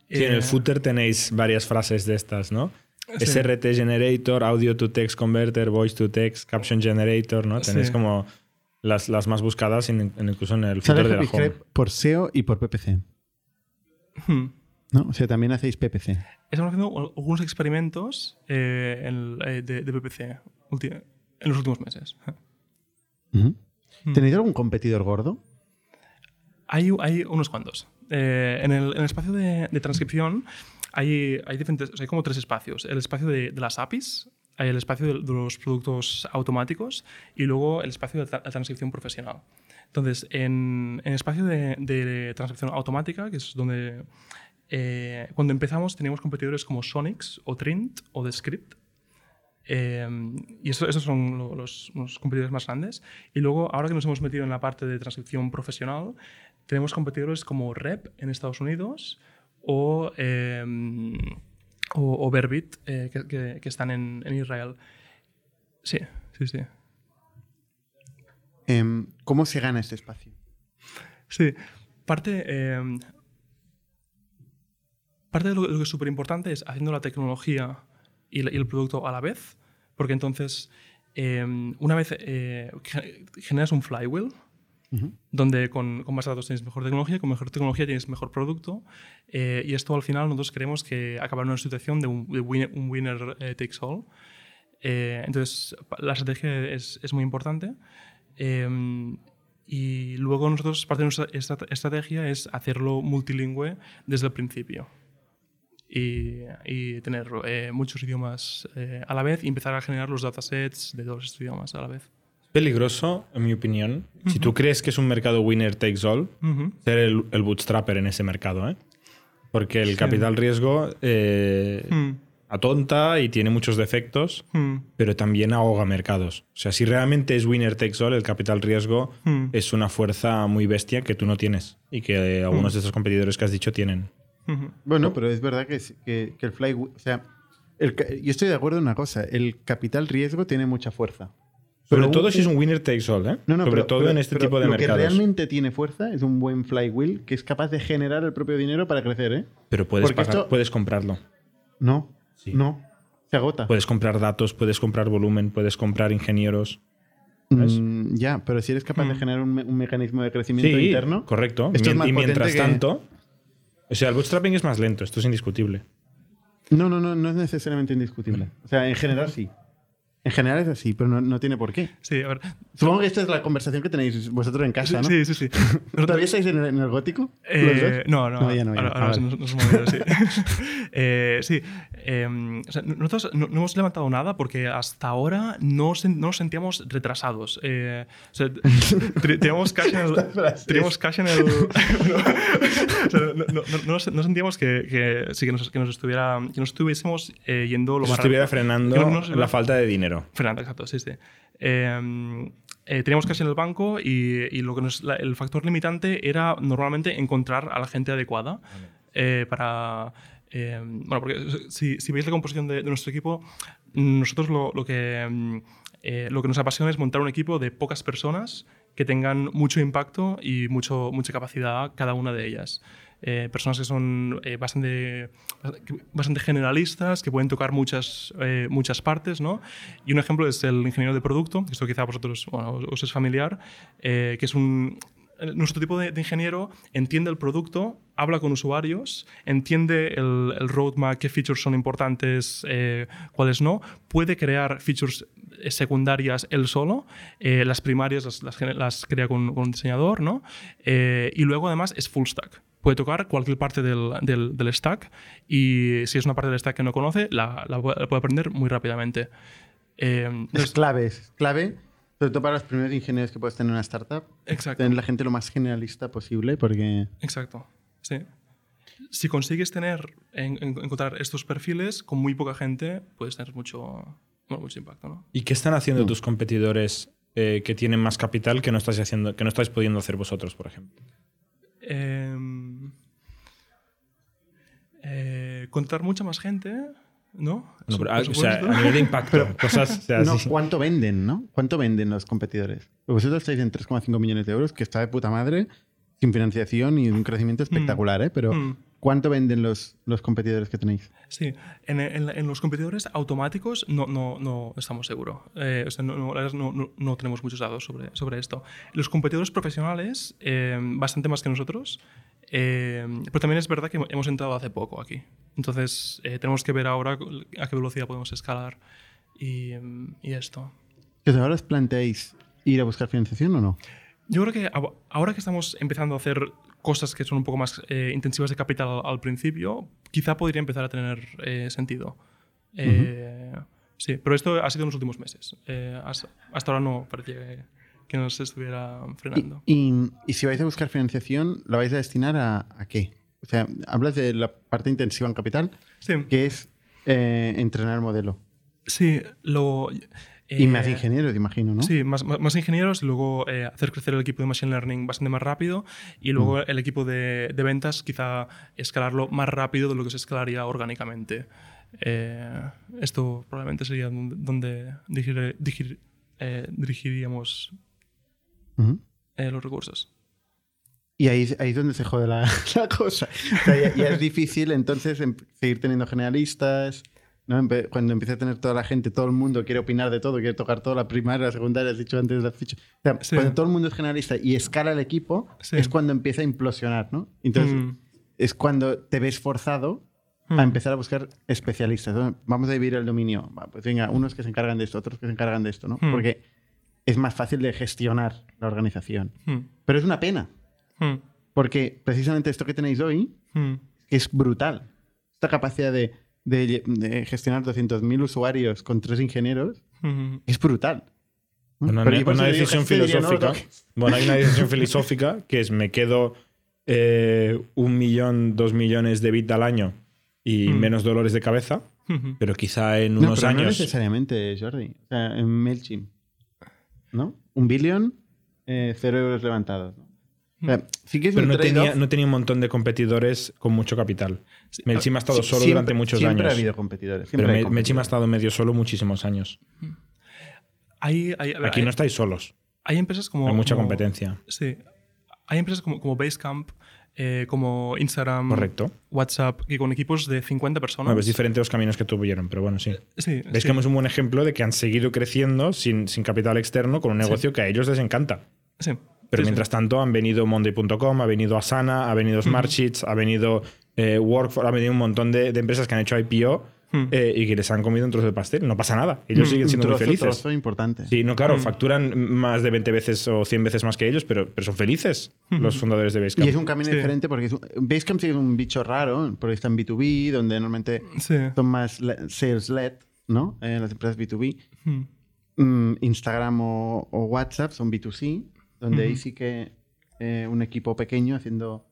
Sí, en el footer tenéis varias frases de estas, ¿no? Sí. SRT Generator, Audio to Text Converter, Voice to Text, Caption Generator, ¿no? Tenéis Sí. como las, las más buscadas en- en- incluso en el footer de la home. Por SEO y por PPC. Hmm. ¿no? O sea, también hacéis PPC. Estamos haciendo al- algunos experimentos eh, en- eh, de, de PPC en los últimos meses. Ujú. Mm. ¿Tenéis algún competidor gordo? Hay, hay unos cuantos. Eh, en, el, en el espacio de, de transcripción hay, hay diferentes, o sea, hay como tres espacios. El espacio de, de las APIs, el espacio de, los productos automáticos y luego el espacio de transcripción profesional. Entonces, en, el espacio de, transcripción automática, que es donde eh, cuando empezamos teníamos competidores como Sonix o Trint o Descript. Eh, y eso- esos son lo- los, los competidores más grandes. Y luego, ahora que nos hemos metido en la parte de transcripción profesional, tenemos competidores como Rep en Estados Unidos o, eh, o, o Verbit eh, que, que- que están en, en Israel. Sí, sí, sí. Em, ¿Cómo se gana este espacio? Sí, parte, eh, parte de lo, lo que es súper importante es haciendo la tecnología y, la- y el producto a la vez, porque entonces eh, una vez eh, ge- generas un flywheel, Donde con, con más datos tienes mejor tecnología, con mejor tecnología tienes mejor producto, eh, y esto al final nosotros queremos que acabar en una situación de un, de winner, un winner eh, takes all. Eh, entonces, la estrategia es, es muy importante. Eh, y luego nosotros, parte de nuestra estra- estrategia es hacerlo multilingüe desde el principio. Y, y tener eh, muchos idiomas eh, a la vez y empezar a generar los datasets de todos estos idiomas a la vez. Peligroso, en mi opinión. Si tú crees que es un mercado winner takes all, ser el, el bootstrapper en ese mercado, ¿eh? Porque el Sí. capital riesgo eh, Mm, atonta y tiene muchos defectos, mm, pero también ahoga mercados. O sea, si realmente es winner takes all, el capital riesgo mm. es una fuerza muy bestia que tú no tienes y que eh, algunos de estos competidores que has dicho tienen. Bueno, pero es verdad que, que, que el flywheel. O sea, el yo estoy de acuerdo en una cosa: el capital riesgo tiene mucha fuerza. Sobre Pero todo si es un winner takes all, ¿eh? No, no, Sobre pero- todo pero- en este pero tipo de lo mercados. que realmente tiene fuerza es un buen flywheel que es capaz de generar el propio dinero para crecer, ¿eh? Pero puedes, pagar- esto- puedes comprarlo. No, Sí. no. Se agota. Puedes comprar datos, puedes comprar volumen, puedes comprar ingenieros. Mm, ya, pero si eres capaz de Mm. generar un, me- un mecanismo de crecimiento Sí, interno. correcto. Esto es Mien- más y mientras que- tanto, o sea, el bootstrapping es más lento, esto es indiscutible. No, no, no, no es necesariamente indiscutible. O sea, en general sí. En general es así, pero no, no tiene por qué. Sí, a ver. Supongo que esta es la conversación que tenéis vosotros en casa, ¿no? Sí, sí, sí. ¿Todavía estáis en el, en el gótico? Eh, no, no, No, ya no, ya ahora, ahora Ah, sí vale. nos, nos hemos movido, sí. (laughs) Eh, sí, em, o sea, nosotros no, no hemos levantado nada porque hasta ahora no, sen- no nos sentíamos retrasados. Eh, o sea, (laughs) te- teníamos cash en el... Teníamos cash en el (laughs) no, o sea, no, sentíamos que, que, sí, que, nos, que nos estuviera que nos estuviésemos eh, yendo lo más estuviera rápido- frenando nos- la falta de dinero. Fernando, exacto, sí, sí. Eh, eh, teníamos cash en el banco y, y lo que nos- la- el factor limitante era normalmente encontrar a la gente adecuada. eh, para... eh, bueno, porque si, si veis la composición de, de nuestro equipo, nosotros lo, lo que, mm, eh, lo que nos apasiona es montar un equipo de pocas personas que tengan mucho impacto y mucho, mucha capacidad cada una de ellas. Eh, personas que son eh, bastante, bastante generalistas, que pueden tocar muchas, eh, muchas partes. ¿no? Y un ejemplo es el ingeniero de producto, esto quizá a vosotros bueno, os- os es familiar, eh, que es un, nuestro tipo de, de ingeniero entiende el producto, habla con usuarios, entiende el, el roadmap, qué features son importantes, eh, cuáles no, puede crear features eh, secundarias él solo, eh, las primarias las, las crea con, con un diseñador, ¿no? Eh, y luego además es full stack. Puede tocar cualquier parte del, del- del stack y si es una parte del stack que no conoce, la, la puede la puede aprender muy rápidamente. Es entonces- clave, es clave, sobre todo para los primeros ingenieros que puedes tener en una startup. exacto. Tener la gente lo más generalista posible porque... Exacto, sí. Si consigues tener, en- en- encontrar estos perfiles con muy poca gente, puedes tener mucho, bueno, mucho impacto, ¿no? ¿Y qué están haciendo tus competidores eh, que tienen más capital que no estáis haciendo, que no estáis pudiendo hacer vosotros, por ejemplo? Em, eh, contar mucha más gente, ¿no? No, pero, ah, o sea, a nivel de impacto, cosas. o (laughs) sea, No, sí. ¿cuánto venden, no? ¿Cuánto venden los competidores? Vosotros estáis en 3,5 millones de euros, que está de puta madre, sin financiación y un crecimiento espectacular, ¿eh? Pero Mm. ¿cuánto venden los, los competidores que tenéis? Sí, en, en- en los competidores automáticos no, no, no estamos seguros. Eh, o sea, no- no tenemos muchos datos sobre, sobre esto. Los competidores profesionales, eh, bastante más que nosotros, eh, pero también es verdad que hemos entrado hace poco aquí. Entonces, eh, tenemos que ver ahora a qué velocidad podemos escalar y, mm, y esto. ¿Que ahora os planteáis ir a buscar financiación o no? Yo creo que ahora que estamos empezando a hacer cosas que son un poco más eh, intensivas de capital al, principio, quizá podría empezar a tener eh, sentido. Eh, Sí, pero esto ha sido en los últimos meses. Eh, hasta, hasta ahora no parecía que, que nos estuviera frenando. y- y si vais a buscar financiación, ¿la vais a destinar a, a qué? O sea, hablas de la parte intensiva en capital, Sí, que es eh, entrenar el modelo. sí, lo... y eh, más ingenieros, imagino, ¿no? Sí, más, más- más ingenieros y luego eh, hacer crecer el equipo de Machine Learning bastante más rápido y luego el equipo de, de ventas quizá escalarlo más rápido de lo que se escalaría orgánicamente. Eh, esto probablemente sería donde, donde dirigir- dirigir- eh, dirigiríamos Ujú. eh, los recursos. Y ahí, ahí es donde se jode la, (laughs) la cosa. O sea, ya, ya es difícil entonces em- seguir teniendo generalistas. ¿no? Cuando empieza a tener toda la gente, todo el mundo quiere opinar de todo, quiere tocar toda la primaria, la secundaria, has dicho antes las fichas. O sea, Sí. Cuando todo el mundo es generalista y escala el equipo, Sí. es cuando empieza a implosionar, ¿no? Entonces, Mm. es cuando te ves forzado Mm. a empezar a buscar especialistas. Vamos a dividir el dominio. Pues venga, unos que se encargan de esto, otros que se encargan de esto, ¿no? Mm. Porque es más fácil de gestionar la organización. Mm. Pero es una pena, Mm. porque precisamente esto que tenéis hoy Mm. es brutal. Esta capacidad de, de- de gestionar 200.000 usuarios con tres ingenieros Mm. es brutal. ¿no? Una, Pero una digo, decisión diría, no filosófica. Bueno, hay una decisión (laughs) filosófica que es me quedo eh, un millón, dos millones de bit al año y menos dolores de cabeza, pero quizá en No, unos pero no años. necesariamente, Jordi. O sea, en MailChimp. ¿No? Un billón, eh, cero euros levantados. ¿no? O sea, sí que es pero un no tenía, trade-off. no tenía un montón de competidores con mucho capital. Sí, MailChimp ha estado Sí, solo siempre- durante muchos siempre años. ha habido competidores. pero siempre hay Me- MailChimp ha estado medio solo muchísimos años. Hay, hay- a ver, Aquí hay- no estáis solos. hay empresas como... Hay mucha como- competencia. Sí. Hay empresas como, como Basecamp, eh, como Instagram, Correcto. WhatsApp, que con equipos de 50 personas. Bueno, es diferente los caminos que tuvieron, pero bueno, sí. Sí, Ves sí, que es un buen ejemplo de que han seguido creciendo sin, sin capital externo con un negocio que a ellos les encanta. Sí. Pero Sí, sí. mientras tanto han venido Monday.com, ha venido Asana, ha venido Smartsheets, ha venido eh, Workforce, ha venido un montón de, de empresas que han hecho IPO Hmm. eh, y que les han comido un trozo de pastel. No pasa nada. Ellos Hmm. siguen Un siendo muy trozo, felices. trozo importante. Sí, no, claro, Mm. facturan más de 20 veces o 100 veces más que ellos, pero, pero son felices los fundadores de Basecamp. Y es un camino Sí. diferente porque un- Basecamp es un bicho raro, porque está en B2B, donde normalmente Sí. son más le- sales-led, ¿no? Eh, las empresas B2B. Hmm. Mm, Instagram o, o WhatsApp son B2C, donde ahí sí que eh, un equipo pequeño haciendo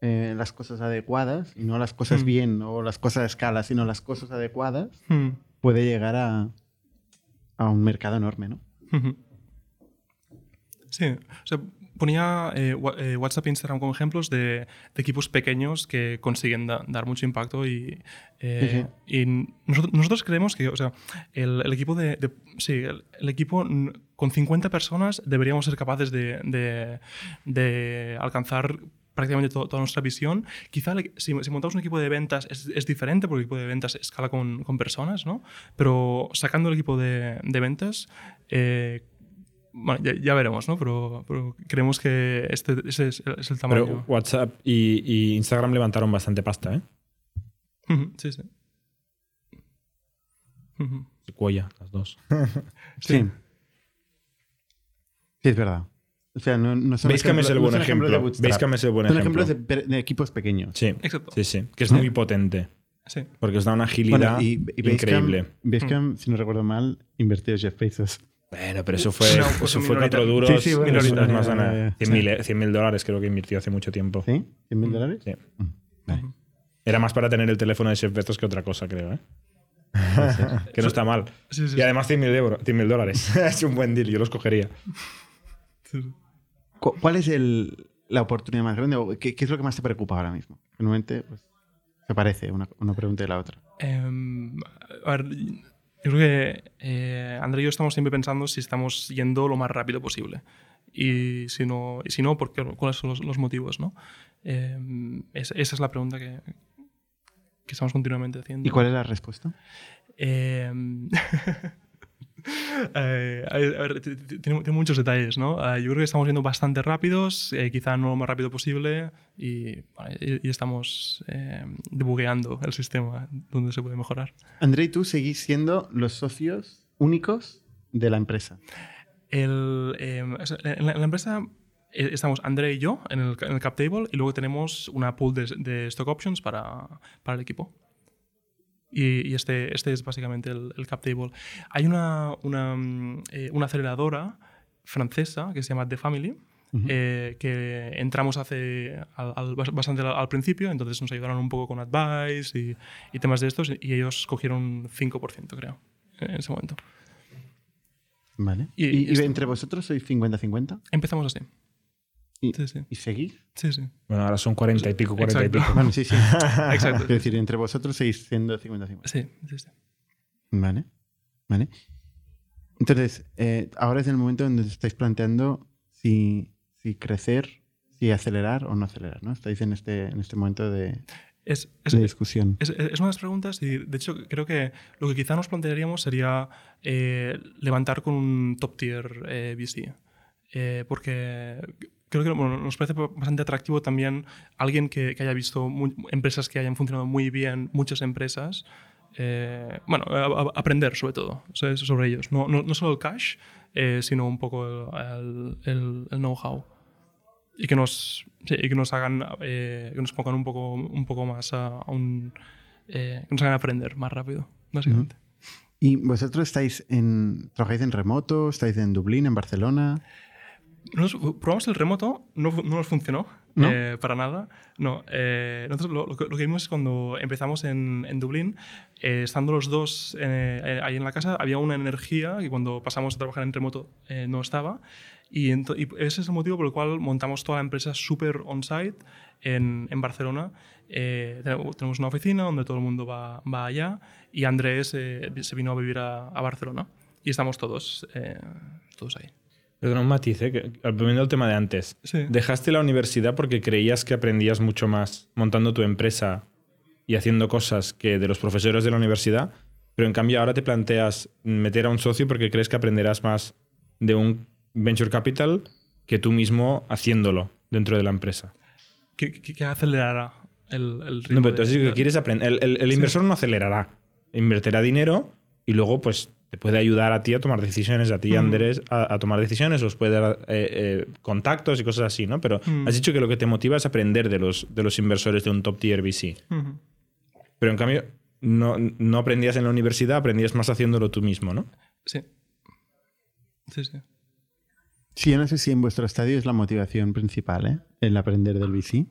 eh, las cosas adecuadas, y no las cosas Mm. bien o las cosas a escala, sino las cosas adecuadas, Hmm. puede llegar a, a un mercado enorme, ¿no? Sí, o sea, ponía eh, eh, WhatsApp e Instagram como ejemplos de, de equipos pequeños que consiguen da- dar mucho impacto y, eh, y nosotros, nosotros creemos que o sea, el, el equipo de, de- sí, el, el equipo con 50 personas deberíamos ser capaces de, de- de alcanzar prácticamente to- toda nuestra visión. Quizá si, si montamos un equipo de ventas es, es diferente porque el equipo de ventas escala con, con personas, ¿no? Pero sacando el equipo de, de ventas, eh, bueno, ya, ya veremos, ¿no? Pero, pero creemos que este, ese es, es el tamaño. Pero WhatsApp y, y Instagram levantaron bastante pasta, ¿eh? Sí, sí. Sequoia, las dos. (laughs) Sí. Sí, es verdad. O sea, no, no son Basecamp es el buen son ejemplo. Basecamp es el buen Son ejemplo. ejemplos de, de equipos pequeños. Sí, Exacto. sí, sí. Que es muy potente. Sí. Porque os da una agilidad Bueno, y, y Basecamp- increíble. Basecamp, si no recuerdo mal, invirtió Jeff Bezos. Bueno, pero eso fue, Una eso cosa fue cuatro duros. Sí, sí, bueno, es- es minoritaria, más de una- eh, 100.000 100.000 dólares creo que invirtió hace mucho tiempo. ¿Sí? ¿100 mil dólares? Sí. Mm, Vale. Era más para tener el teléfono de Jeff Bezos que otra cosa, creo. ¿eh? que no está mal. Sí, sí, Y además 100.000 euros, 100.000 dólares. (laughs) es un buen deal, yo los cogería. ¿Cuál es el- la oportunidad más grande? o ¿Qué, qué es lo que más te preocupa ahora mismo? Normalmente, pues, se parece una, una pregunta de la otra. Em, a ver, yo creo que eh, André y yo estamos siempre pensando si estamos yendo lo más rápido posible. Y si no, y si no ¿por qué? ¿cuáles son los, los motivos? ¿no? Es- esa es la pregunta que, que estamos continuamente haciendo. ¿Y cuál es la respuesta? Em, (laughs) (laughs) eh, a ver, a ver, tiene, tiene muchos detalles, ¿no? Eh, yo creo que estamos yendo bastante rápidos, eh, quizá no lo más rápido posible, y, y- y estamos eh, debugueando el sistema donde se puede mejorar. André tú seguís siendo los socios únicos de la empresa. El, sea, en, la, en la empresa eh, estamos André y yo en el, en el cap table y luego tenemos una pool de, de stock options para, para el equipo. Y, y este, este es básicamente el, el cap table. Hay una, una, mm, eh, una aceleradora francesa que se llama The Family, Ujú. eh, que entramos hace al, al- bastante al, principio, entonces nos ayudaron un poco con advice y, y temas de estos, y ellos cogieron 5%, creo, en ese momento. Vale. Y- ¿Y, y entre vosotros sois 50-50? Empezamos así. ¿Y, Sí, sí. ¿Y seguís? Sí, sí. Bueno, ahora son 40 y pico, 40 y pico. Bueno, sí, sí. (laughs) Exacto. (laughs) Quiero decir, entre vosotros seguís siendo 50-50. Sí, sí, sí. Vale. Vale. Entonces, eh, ahora es el momento donde os estáis planteando si, si crecer, si acelerar o no acelerar, ¿no? Estáis en este, en este momento de, Es, es, de discusión. es, es una de las preguntas y de hecho creo que lo que quizá nos plantearíamos sería eh, levantar con un top tier eh, VC. Eh, porque creo que bueno, nos parece bastante atractivo también alguien que, que haya visto mu- empresas que hayan funcionado muy bien, muchas empresas. eh, bueno, a- a- aprender sobre todo ¿sabes? sobre ellos. No, no, no solo el cash, eh, sino un poco el, el- el know-how. Y que nos, sí, y que nos hagan, eh, que nos pongan un poco, un poco más a, a un... eh, que nos hagan aprender más rápido, básicamente. ¿Y vosotros estáis en, trabajáis en remoto? ¿Estáis en Dublín, en Barcelona? Nosotros probamos el remoto, no, nos funcionó ¿No? eh, para nada. No, eh, nosotros lo, lo que, lo que vimos es cuando empezamos en, en Dublín, eh, estando los dos eh, eh, ahí en la casa, había una energía que cuando pasamos a trabajar en remoto no estaba. Y, y ese es el motivo por el cual montamos toda la empresa súper on-site en, en Barcelona. Tenemos una oficina donde todo el mundo va, va allá y Andrés se vino a vivir a, a Barcelona. Y estamos todos, todos ahí. Perdona, un matiz, ¿eh? que- volviendo al tema de antes. Sí. Dejaste la universidad porque creías que aprendías mucho más montando tu empresa y haciendo cosas que de los profesores de la universidad, pero en cambio ahora te planteas meter a un socio porque crees que aprenderás más de un venture capital que tú mismo haciéndolo dentro de la empresa. que acelerará el, el ritmo. No, pero de- entonces digo que de- quieres aprender. El, el- el inversor no acelerará. Invertirá dinero y luego, pues, te puede ayudar a ti a tomar decisiones, a ti, Mm. Andrés, a, a tomar decisiones, os puede dar eh, eh, contactos y cosas así, ¿no? Pero Mm. has dicho que lo que te motiva es aprender de los, de los inversores de un top tier VC. Pero en cambio, no, no aprendías en la universidad, aprendías más haciéndolo tú mismo, ¿no? Sí. Sí, sí. Sí, yo no sé si en vuestro estadio es la motivación principal, ¿eh? El aprender del VC.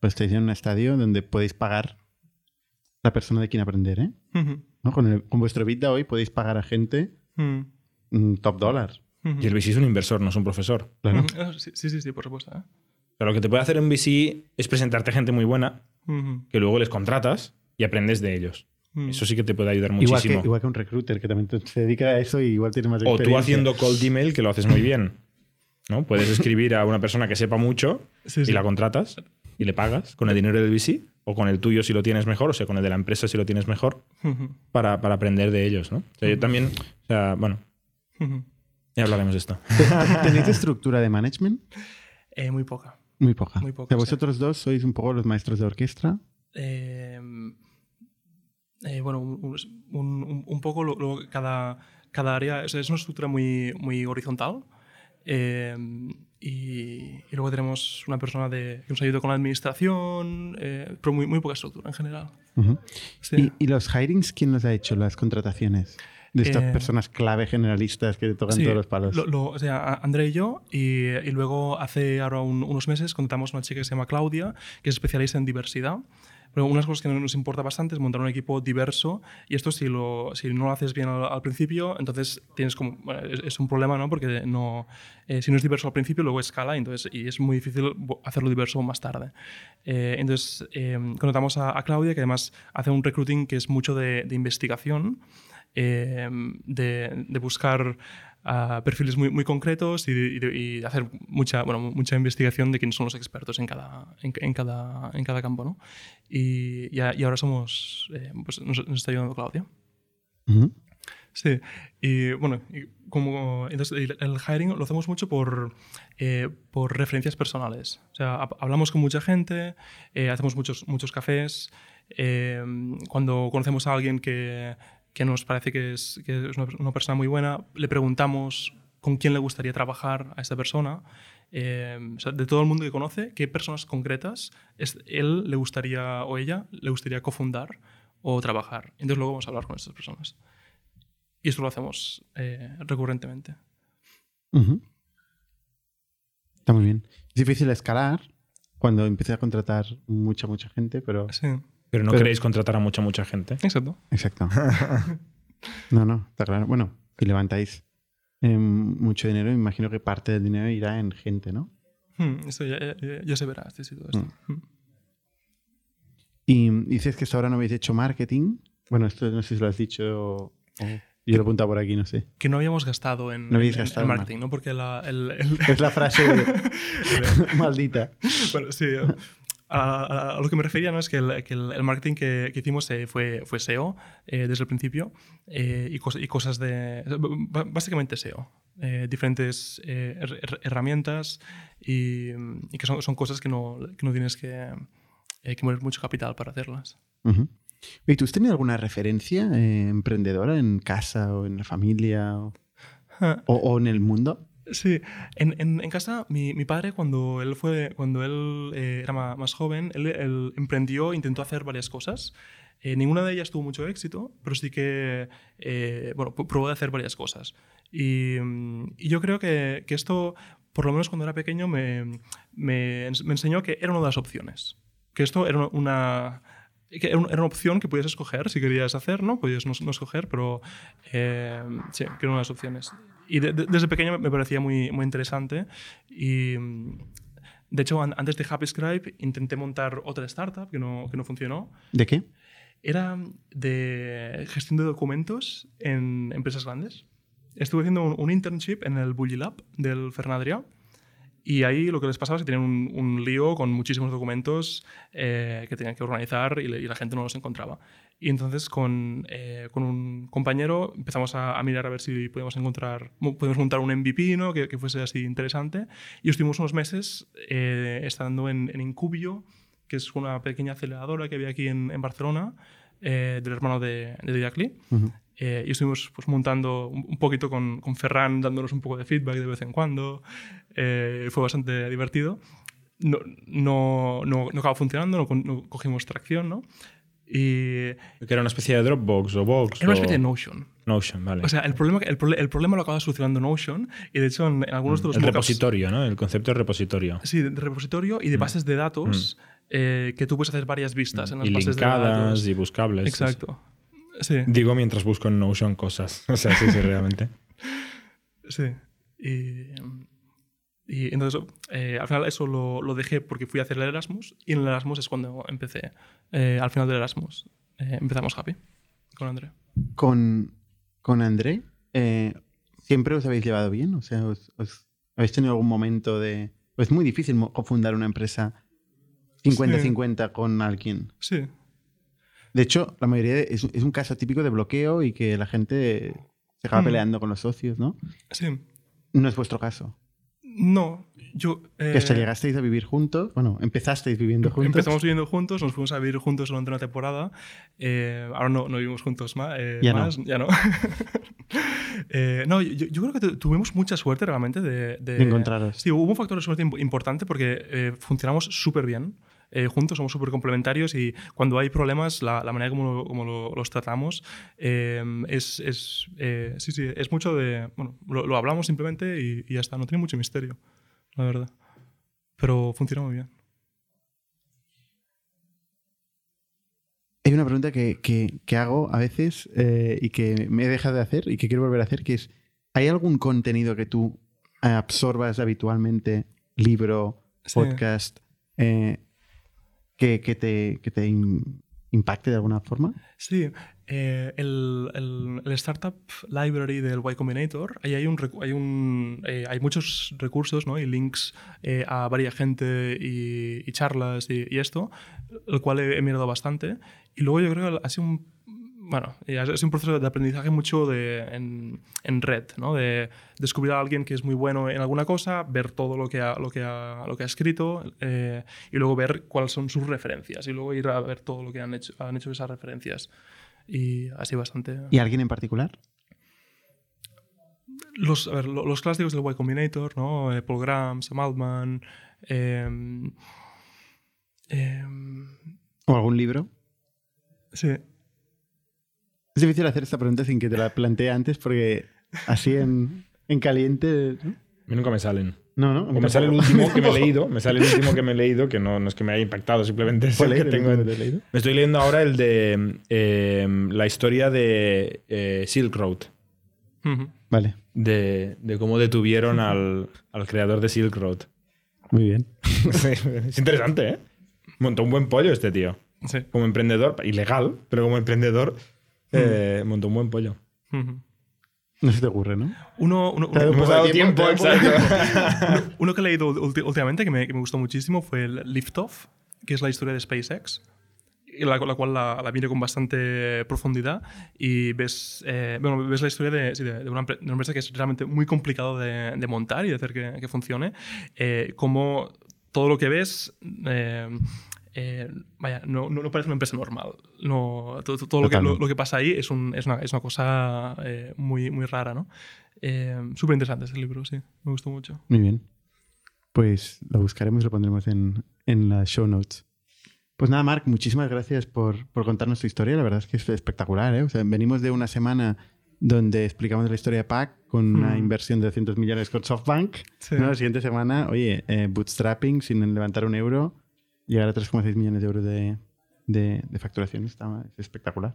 Pues estáis en un estadio donde podéis pagar la persona de quien aprender, ¿eh? Con, el- con vuestro Bit de hoy podéis pagar a gente Mm. mm, top dólar. Y el VC es un inversor, no es un profesor. Claro. Ujú. Ah, Sí, sí, sí, por supuesto. ¿eh? Pero lo que te puede hacer un VC es presentarte gente muy buena que luego les contratas y aprendes de ellos. Eso sí que te puede ayudar Igual que, muchísimo. igual que un recruiter que también se dedica a eso y igual tiene más O experiencia. tú haciendo cold email, que lo haces muy bien. (laughs) ¿no? Puedes escribir a una persona que sepa mucho Sí, y sí. la contratas y le pagas con el dinero del VC o con el tuyo si lo tienes mejor, o sea, con el de la empresa si lo tienes mejor, para, para aprender de ellos. ¿no? O sea, yo también, o sea, bueno, ya hablaremos de esto. (laughs) ¿Tenéis (laughs) estructura de management? Eh, muy poca. Muy poca. Muy poca, O sea, sí. vosotros dos sois un poco los maestros de orquesta. Eh, eh, bueno, un, un- un- un poco lo- lo- cada, cada área es, es una estructura muy, muy horizontal. Eh, y, y luego tenemos una persona de, que nos ayuda con la administración, eh, pero muy, muy poca estructura en general. Ujú. Sí. ¿Y, y los hirings quién los ha hecho, las contrataciones? De estas Eh, personas clave generalistas que tocan Sí, todos los palos. lo- lo- o sea, André y yo, y, y luego hace ahora un- unos meses contratamos a una chica que se llama Claudia, que es especialista en diversidad. Pero unas cosas que nos importa bastante es montar un equipo diverso y esto si, lo, si no lo haces bien al, al principio, entonces tienes como, bueno, es, es un problema, ¿no? Porque no, eh, si no es diverso al principio, luego escala entonces, y es muy difícil hacerlo diverso más tarde. Eh, entonces, eh, contratamos a, a Claudia, que además hace un recruiting que es mucho de, de investigación, eh, de, de buscar ah, perfiles muy, muy concretos y, y y hacer mucha, bueno, mucha investigación de quiénes son los expertos en cada, en, en cada, en cada campo. ¿no? Y, y a- y ahora somos, eh, pues nos, nos está ayudando Claudia. Ujú. Sí, y bueno, como entonces el, hiring lo hacemos mucho por, eh, por referencias personales. O sea, hab- hablamos con mucha gente, eh, hacemos muchos, muchos cafés. eh, cuando conocemos a alguien que, que nos parece que es, que es una, una persona muy buena, le preguntamos con quién le gustaría trabajar a esta persona. Eh, o sea, de todo el mundo que conoce, qué personas concretas es, él le gustaría o ella le gustaría cofundar o trabajar. Entonces luego vamos a hablar con estas personas. Y esto lo hacemos eh, recurrentemente. Ujú. Está muy bien. Es difícil escalar cuando empiezas a contratar mucha, mucha gente, pero... Sí, Pero no Pero- queréis contratar a mucha, mucha gente. exacto. Exacto. (laughs) No, no, está claro. Bueno, si levantáis eh, mucho dinero, imagino que parte del dinero irá en gente, ¿no? Hmm, esto ya, ya- ya se verá, sí, sí, todo esto. Hmm. Y dices que hasta ahora no habéis hecho marketing. Bueno, esto no sé si lo has dicho o... o yo lo he apuntado por aquí, no sé. Que no habíamos gastado en, No habéis en- gastado en marketing, ¿no? Porque la, el, el- Es la frase (laughs) (laughs) maldita. bueno, sí, a, a- lo que me refería ¿no? es que el, que el- el marketing que, que hicimos eh, fue, fue SEO eh, desde el principio eh, y, cos- y cosas de... Básicamente SEO. eh, diferentes eh, her- her- herramientas y, y que son, son cosas que no, que no tienes que, eh, que mover mucho capital para hacerlas. ¿Y tú has tenido alguna referencia emprendedora en casa o en la familia o, o- o en el mundo? Sí, en, en- en casa mi, mi padre cuando él fue cuando él eh, era más, joven él, él emprendió intentó hacer varias cosas. Eh, ninguna de ellas tuvo mucho éxito pero sí que eh, bueno pr- probó de hacer varias cosas. Y, y yo creo que, que esto por lo menos cuando era pequeño me, me, me enseñó que era una de las opciones que esto era una- era una opción que podías escoger si querías hacer, ¿no? Podías no, no escoger, pero eh, sí, que era una de las opciones. Y de- de- desde pequeño me parecía muy, muy interesante y de hecho an- antes de HappyScribe intenté montar otra startup que no, que no funcionó. ¿De qué? Era de gestión de documentos en empresas grandes. Estuve haciendo un, un internship en el Bully Lab del Fernadria y ahí lo que les pasaba es que tenían un, un lío con muchísimos documentos eh, que tenían que organizar y, le- y la gente no los encontraba. Y entonces con, eh, con un compañero empezamos a, a mirar a ver si podíamos encontrar, mo- podíamos montar un MVP ¿no? que, que fuese así interesante. Y estuvimos unos meses eh, estando en, en Incubio, que es una pequeña aceleradora que había aquí en, en Barcelona, eh, del hermano de, de Didac Lee. Ujú. Eh, y estuvimos pues, montando un, poquito con, con Ferran, dándonos un poco de feedback de vez en cuando. Eh, fue bastante divertido. No, no, no, no acabó funcionando, no, no cogimos tracción, ¿no? Y Que era una especie de Dropbox o Box. era una o especie de Notion. Notion, vale. O sea, el problema, el, el problema lo acaba solucionando Notion y de hecho en, en algunos de los el repositorio, ¿no? El concepto de repositorio. Sí, de repositorio y de bases de datos eh, que tú puedes hacer varias vistas en las Y bases de linkadas datos. y buscables. Exacto. Sí. Digo mientras busco en Notion cosas. (laughs) O sea, sí, sí, realmente. Sí. Y, y entonces, eh, al final eso lo, lo, dejé porque fui a hacer el Erasmus y en el Erasmus es cuando empecé. Eh, al final del Erasmus eh, empezamos Happy con André. Con, con André, eh, ¿siempre os habéis llevado bien? O sea, os, os ¿habéis tenido algún momento de... Es muy difícil fundar una empresa 50-50 sí. con alguien. Sí. De hecho, la mayoría de, es, es, un caso típico de bloqueo y que la gente se acaba mm. peleando con los socios, ¿no? Sí. No es vuestro caso. No, yo... Eh, que hasta llegasteis a vivir juntos, bueno, empezasteis viviendo juntos. Empezamos viviendo juntos, nos fuimos a vivir juntos durante una temporada, eh, ahora no, no, vivimos juntos más, eh, ya más, no. ya no. (laughs) Eh, no, yo, yo, creo que tuvimos mucha suerte realmente de... de, de encontraros. Sí, hubo un factor de suerte importante porque eh, funcionamos súper bien. Eh, juntos somos súper complementarios y cuando hay problemas, la, la manera como, lo, como lo, los tratamos eh, es, es, eh, sí, sí, es mucho de... Bueno, lo, lo hablamos simplemente y, y, ya está, no tiene mucho misterio, la verdad. Pero funciona muy bien. Hay una pregunta que, que, que hago a veces eh, y que me he dejado de hacer y que quiero volver a hacer, que es, ¿hay algún contenido que tú absorbas habitualmente, libro, podcast, eh, que, que, te, que te impacte de alguna forma? Sí, eh, el, el, el, Startup Library del Y Combinator, ahí hay, un, hay, un, eh, hay muchos recursos ¿no? y links eh, a varias gente y, y charlas y, y, esto, el cual he, he, mirado bastante. Y luego yo creo que ha sido un, bueno, es un proceso de aprendizaje mucho de, en, en, red, ¿no? de descubrir a alguien que es muy bueno en alguna cosa, ver todo lo que ha, lo que ha, lo que ha escrito eh, y luego ver cuáles son sus referencias y luego ir a ver todo lo que han hecho, han hecho esas referencias. Y así bastante. ¿Y alguien en particular? Los, a ver, los clásicos del Y Combinator, ¿no? Eh, Paul Graham, Sam Altman. Eh, ¿O algún libro? Sí. Es difícil hacer esta pregunta sin que te la plantee antes porque así en, en caliente... ¿no? A mí nunca me salen. No, no. O me sale el último que me he (laughs) leído, me sale el último que me he leído, que no, no es que me haya impactado, simplemente es el que tengo. El que leído? Me estoy leyendo ahora el de eh, la historia de eh, Silk Road. Uh -huh. Vale. De, de, cómo detuvieron al, al, creador de Silk Road. Muy bien. (laughs) sí, es interesante, ¿eh? Montó un buen pollo este tío. Sí. Como emprendedor, ilegal, pero como emprendedor eh, montó un buen pollo. No se te ocurre, ¿no? Uno, uno, uno, hemos dado tiempo, tiempo uno, uno, que he leído últimamente que me, que me, gustó muchísimo fue el Liftoff, que es la historia de SpaceX, la, la cual la, la miro con bastante profundidad y ves, eh, bueno, ves la historia de, sí, de, de, una, de, una, empresa que es realmente muy complicado de, de montar y de hacer que, que funcione, eh, como todo lo que ves eh, eh, vaya, no, no, no, parece una empresa normal. No, todo, todo lo, que, lo, lo, que, pasa ahí es, un, es, una, es una, cosa eh, muy, muy rara, ¿no? Eh, Súper interesante ese libro, sí. Me gustó mucho. Muy bien. Pues lo buscaremos y lo pondremos en, en las show notes. Pues nada, Marc, muchísimas gracias por, por contarnos tu historia. La verdad es que es espectacular, ¿eh? O sea, venimos de una semana donde explicamos la historia de PAC con mm. una inversión de 200 millones con SoftBank. Sí. ¿no? La siguiente semana, oye, eh, bootstrapping sin levantar un euro llegar a 3,6 millones de euros de, de, de facturación está, es espectacular.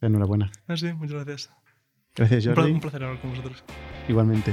Enhorabuena. Ah, sí, muchas gracias. Gracias, Jordi. Un placer hablar con vosotros. Igualmente.